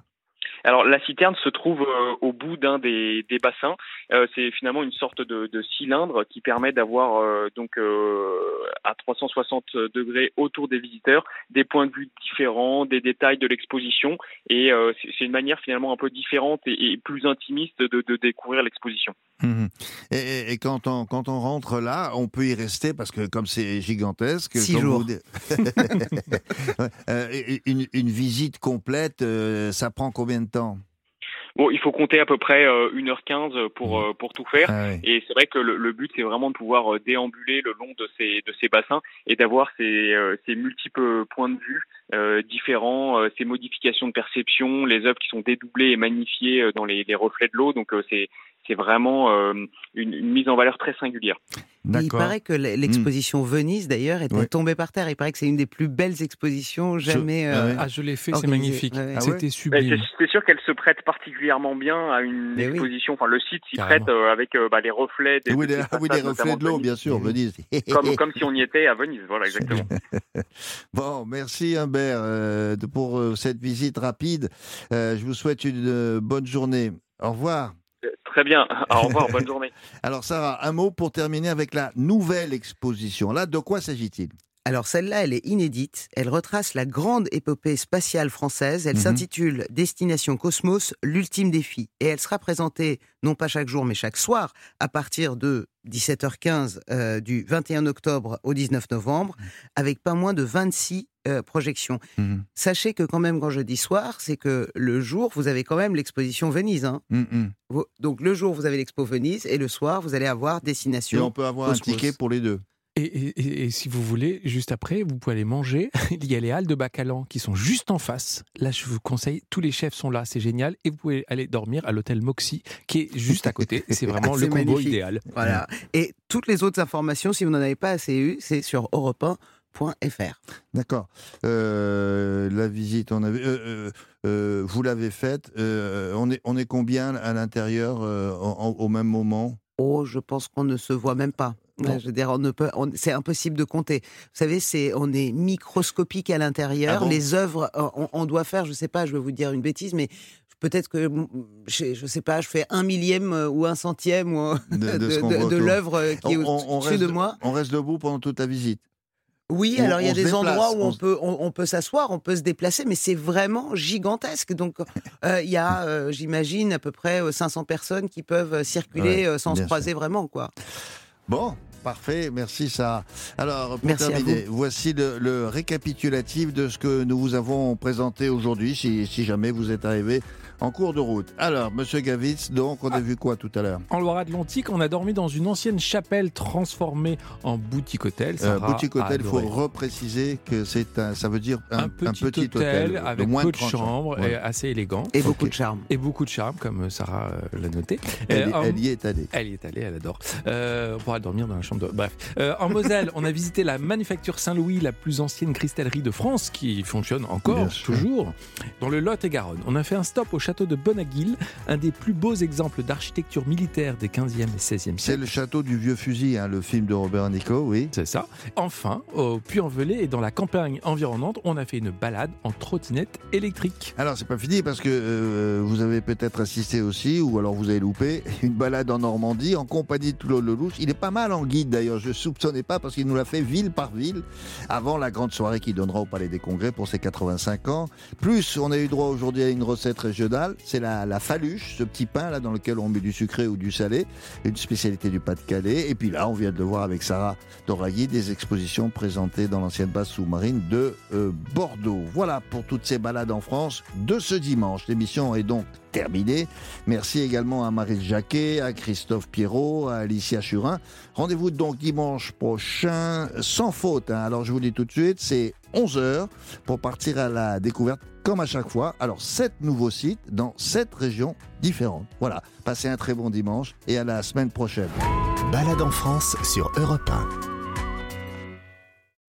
Alors la citerne se trouve euh, au bout d'un des, des bassins. Euh, c'est finalement une sorte de, de cylindre qui permet d'avoir euh, donc euh, à 360 degrés autour des visiteurs des points de vue différents, des détails de l'exposition et euh, c'est c'est une manière finalement un peu différente et, et plus intimiste de, de découvrir l'exposition. Mhm. Et, et- et quand, on, quand on rentre là, on peut y rester parce que comme c'est gigantesque. Six comme jours. *laughs* Euh, une, une visite complète, euh, ça prend combien de temps? Bon, il faut compter à peu près euh, 1h15 pour, Mmh. euh, pour tout faire. Ah oui. Et c'est vrai que le, le but, c'est vraiment de pouvoir déambuler le long de ces, de ces bassins et d'avoir ces, euh, ces multiples points de vue euh, différents, euh, ces modifications de perception, les œuvres qui sont dédoublées et magnifiées dans les, les reflets de l'eau. Donc, euh, c'est c'est vraiment euh, une, une mise en valeur très singulière. Il paraît que l'exposition Venise, d'ailleurs, était Ouais. tombée par terre. Il paraît que c'est une des plus belles expositions jamais. ah ouais. euh, Ah, je l'ai fait, c'est magnifique. Ouais. Ah ouais C'était sublime. c'est- sûr qu'elle se prête particulièrement bien à une Mais oui. exposition. Enfin, le site s'y prête euh, avec euh, bah, les reflets des, Oui, des les, ah oui, les façades, reflets de l'eau, bien sûr, Venise. *laughs* Comme, comme si on y était à Venise. Voilà, exactement. *laughs* Bon, merci Humbert euh, pour euh, cette visite rapide. Euh, je vous souhaite une euh, bonne journée. Au revoir. Très bien. *laughs* Au revoir. Bonne journée. Alors Sarah, un mot pour terminer avec la nouvelle exposition. Là, de quoi s'agit-il? Alors celle-là, elle est inédite. Elle retrace la grande épopée spatiale française. Elle Mhm. s'intitule Destination Cosmos, l'ultime défi. Et elle sera présentée, non pas chaque jour, mais chaque soir, à partir de 17h15 euh, du 21 octobre au 19 novembre, avec pas moins de 26 euh, projections. Sachez que quand même, quand je dis soir, c'est que le jour, vous avez quand même l'exposition Venise. hein. Hum. Vous- Donc le jour, vous avez l'expo Venise, et le soir, vous allez avoir Et Destination on peut avoir un ticket pour les deux. Et, et- et- et si vous voulez, juste après, vous pouvez aller manger. *laughs* Il y a les halles de Bacalan qui sont juste en face. Là, je vous conseille, tous les chefs sont là, c'est génial. Et vous pouvez aller dormir à l'hôtel Moxie, qui est juste à côté. C'est *laughs* vraiment le combo magnifique. idéal. Voilà. Et toutes les autres informations, si vous n'en avez pas assez eu, c'est sur europe1.fr. D'accord. Euh, la visite, on avait, euh, euh, vous l'avez faite. euh, on est, on est combien à l'intérieur euh, au même moment? Oh, je pense qu'on ne se voit même pas. Je veux dire, on ne peut, c'est impossible de compter. Vous savez, c'est, on est microscopique à l'intérieur. Ah bon? Les œuvres, euh, on, on doit faire, je sais pas, je vais vous dire une bêtise, mais peut-être que, mm, je, je sais pas, je fais un millième euh, ou un centième ou, de, *laughs* l'œuvre euh, qui est On- on- on au-dessus de moi. On reste debout pendant toute la visite. Oui, alors il y a des déplace, endroits où on peut, on, on peut s'asseoir, on peut se déplacer, mais c'est vraiment gigantesque. Donc *laughs* euh, il y a, euh, j'imagine, à peu près euh, 500 personnes qui peuvent euh, circuler Ouais, euh, sans se croiser vraiment, quoi. Bon, parfait, merci ça. Alors, pour Merci terminer, voici le, le récapitulatif de ce que nous vous avons présenté aujourd'hui, si, si jamais vous êtes arrivé en cours de route. Alors, Monsieur Gavitz, donc, on a vu quoi tout à l'heure En Loire-Atlantique, on a dormi dans une ancienne chapelle transformée en boutique-hôtel. Euh, Sarah boutique hôtel, il faut repréciser que c'est un, ça veut dire un, un petit, hôtel, avec moins peu de de 30 chambres et assez élégant. Et beaucoup de charme. Et beaucoup de charme, comme Sarah euh, l'a noté. Elle, Euh, elle y est allée. Elle y est allée, elle adore. Euh, on pourra dormir dans la chambre de. Bref. Euh, en Moselle, on a visité la Manufacture Saint-Louis, la plus ancienne cristallerie de France, qui fonctionne encore, toujours, dans le Lot-et-Garonne. On a fait un stop au château de Bonaguil, un des plus beaux exemples d'architecture militaire des 15e et 16e C'est siècles. le château du vieux fusil, hein, le film de Robert Nico, oui. C'est ça. Enfin, au Puy-en-Velay et dans la campagne environnante, on a fait une balade en trottinette électrique. Alors, c'est pas fini parce que euh, vous avez peut-être assisté aussi, ou alors vous avez loupé, *laughs* une balade en Normandie en compagnie de Claude Lelouch. Il est pas mal en guide d'ailleurs, je soupçonnais pas parce qu'il nous l'a fait ville par ville avant la grande soirée qu'il donnera au Palais des Congrès pour ses 85 ans. Plus, on a eu droit aujourd'hui à une recette régionale, c'est la, la faluche, ce petit pain là dans lequel on met du sucré ou du salé, une spécialité du Pas-de-Calais. Et puis là, on vient de le voir avec Sarah Dorailly, des expositions présentées dans l'ancienne base sous-marine de euh, Bordeaux. Voilà pour toutes ces balades en France de ce dimanche. L'émission est donc terminée. Merci également à Marie Jacquet, à Christophe Pierrot, à Alicia Churin. Rendez-vous donc dimanche prochain sans faute. hein. Alors je vous dis tout de suite, c'est 11h pour partir à la découverte comme à chaque fois. Alors sept nouveaux sites dans sept régions différentes. Voilà, passez un très bon dimanche et à la semaine prochaine. Balade en France sur Europe 1.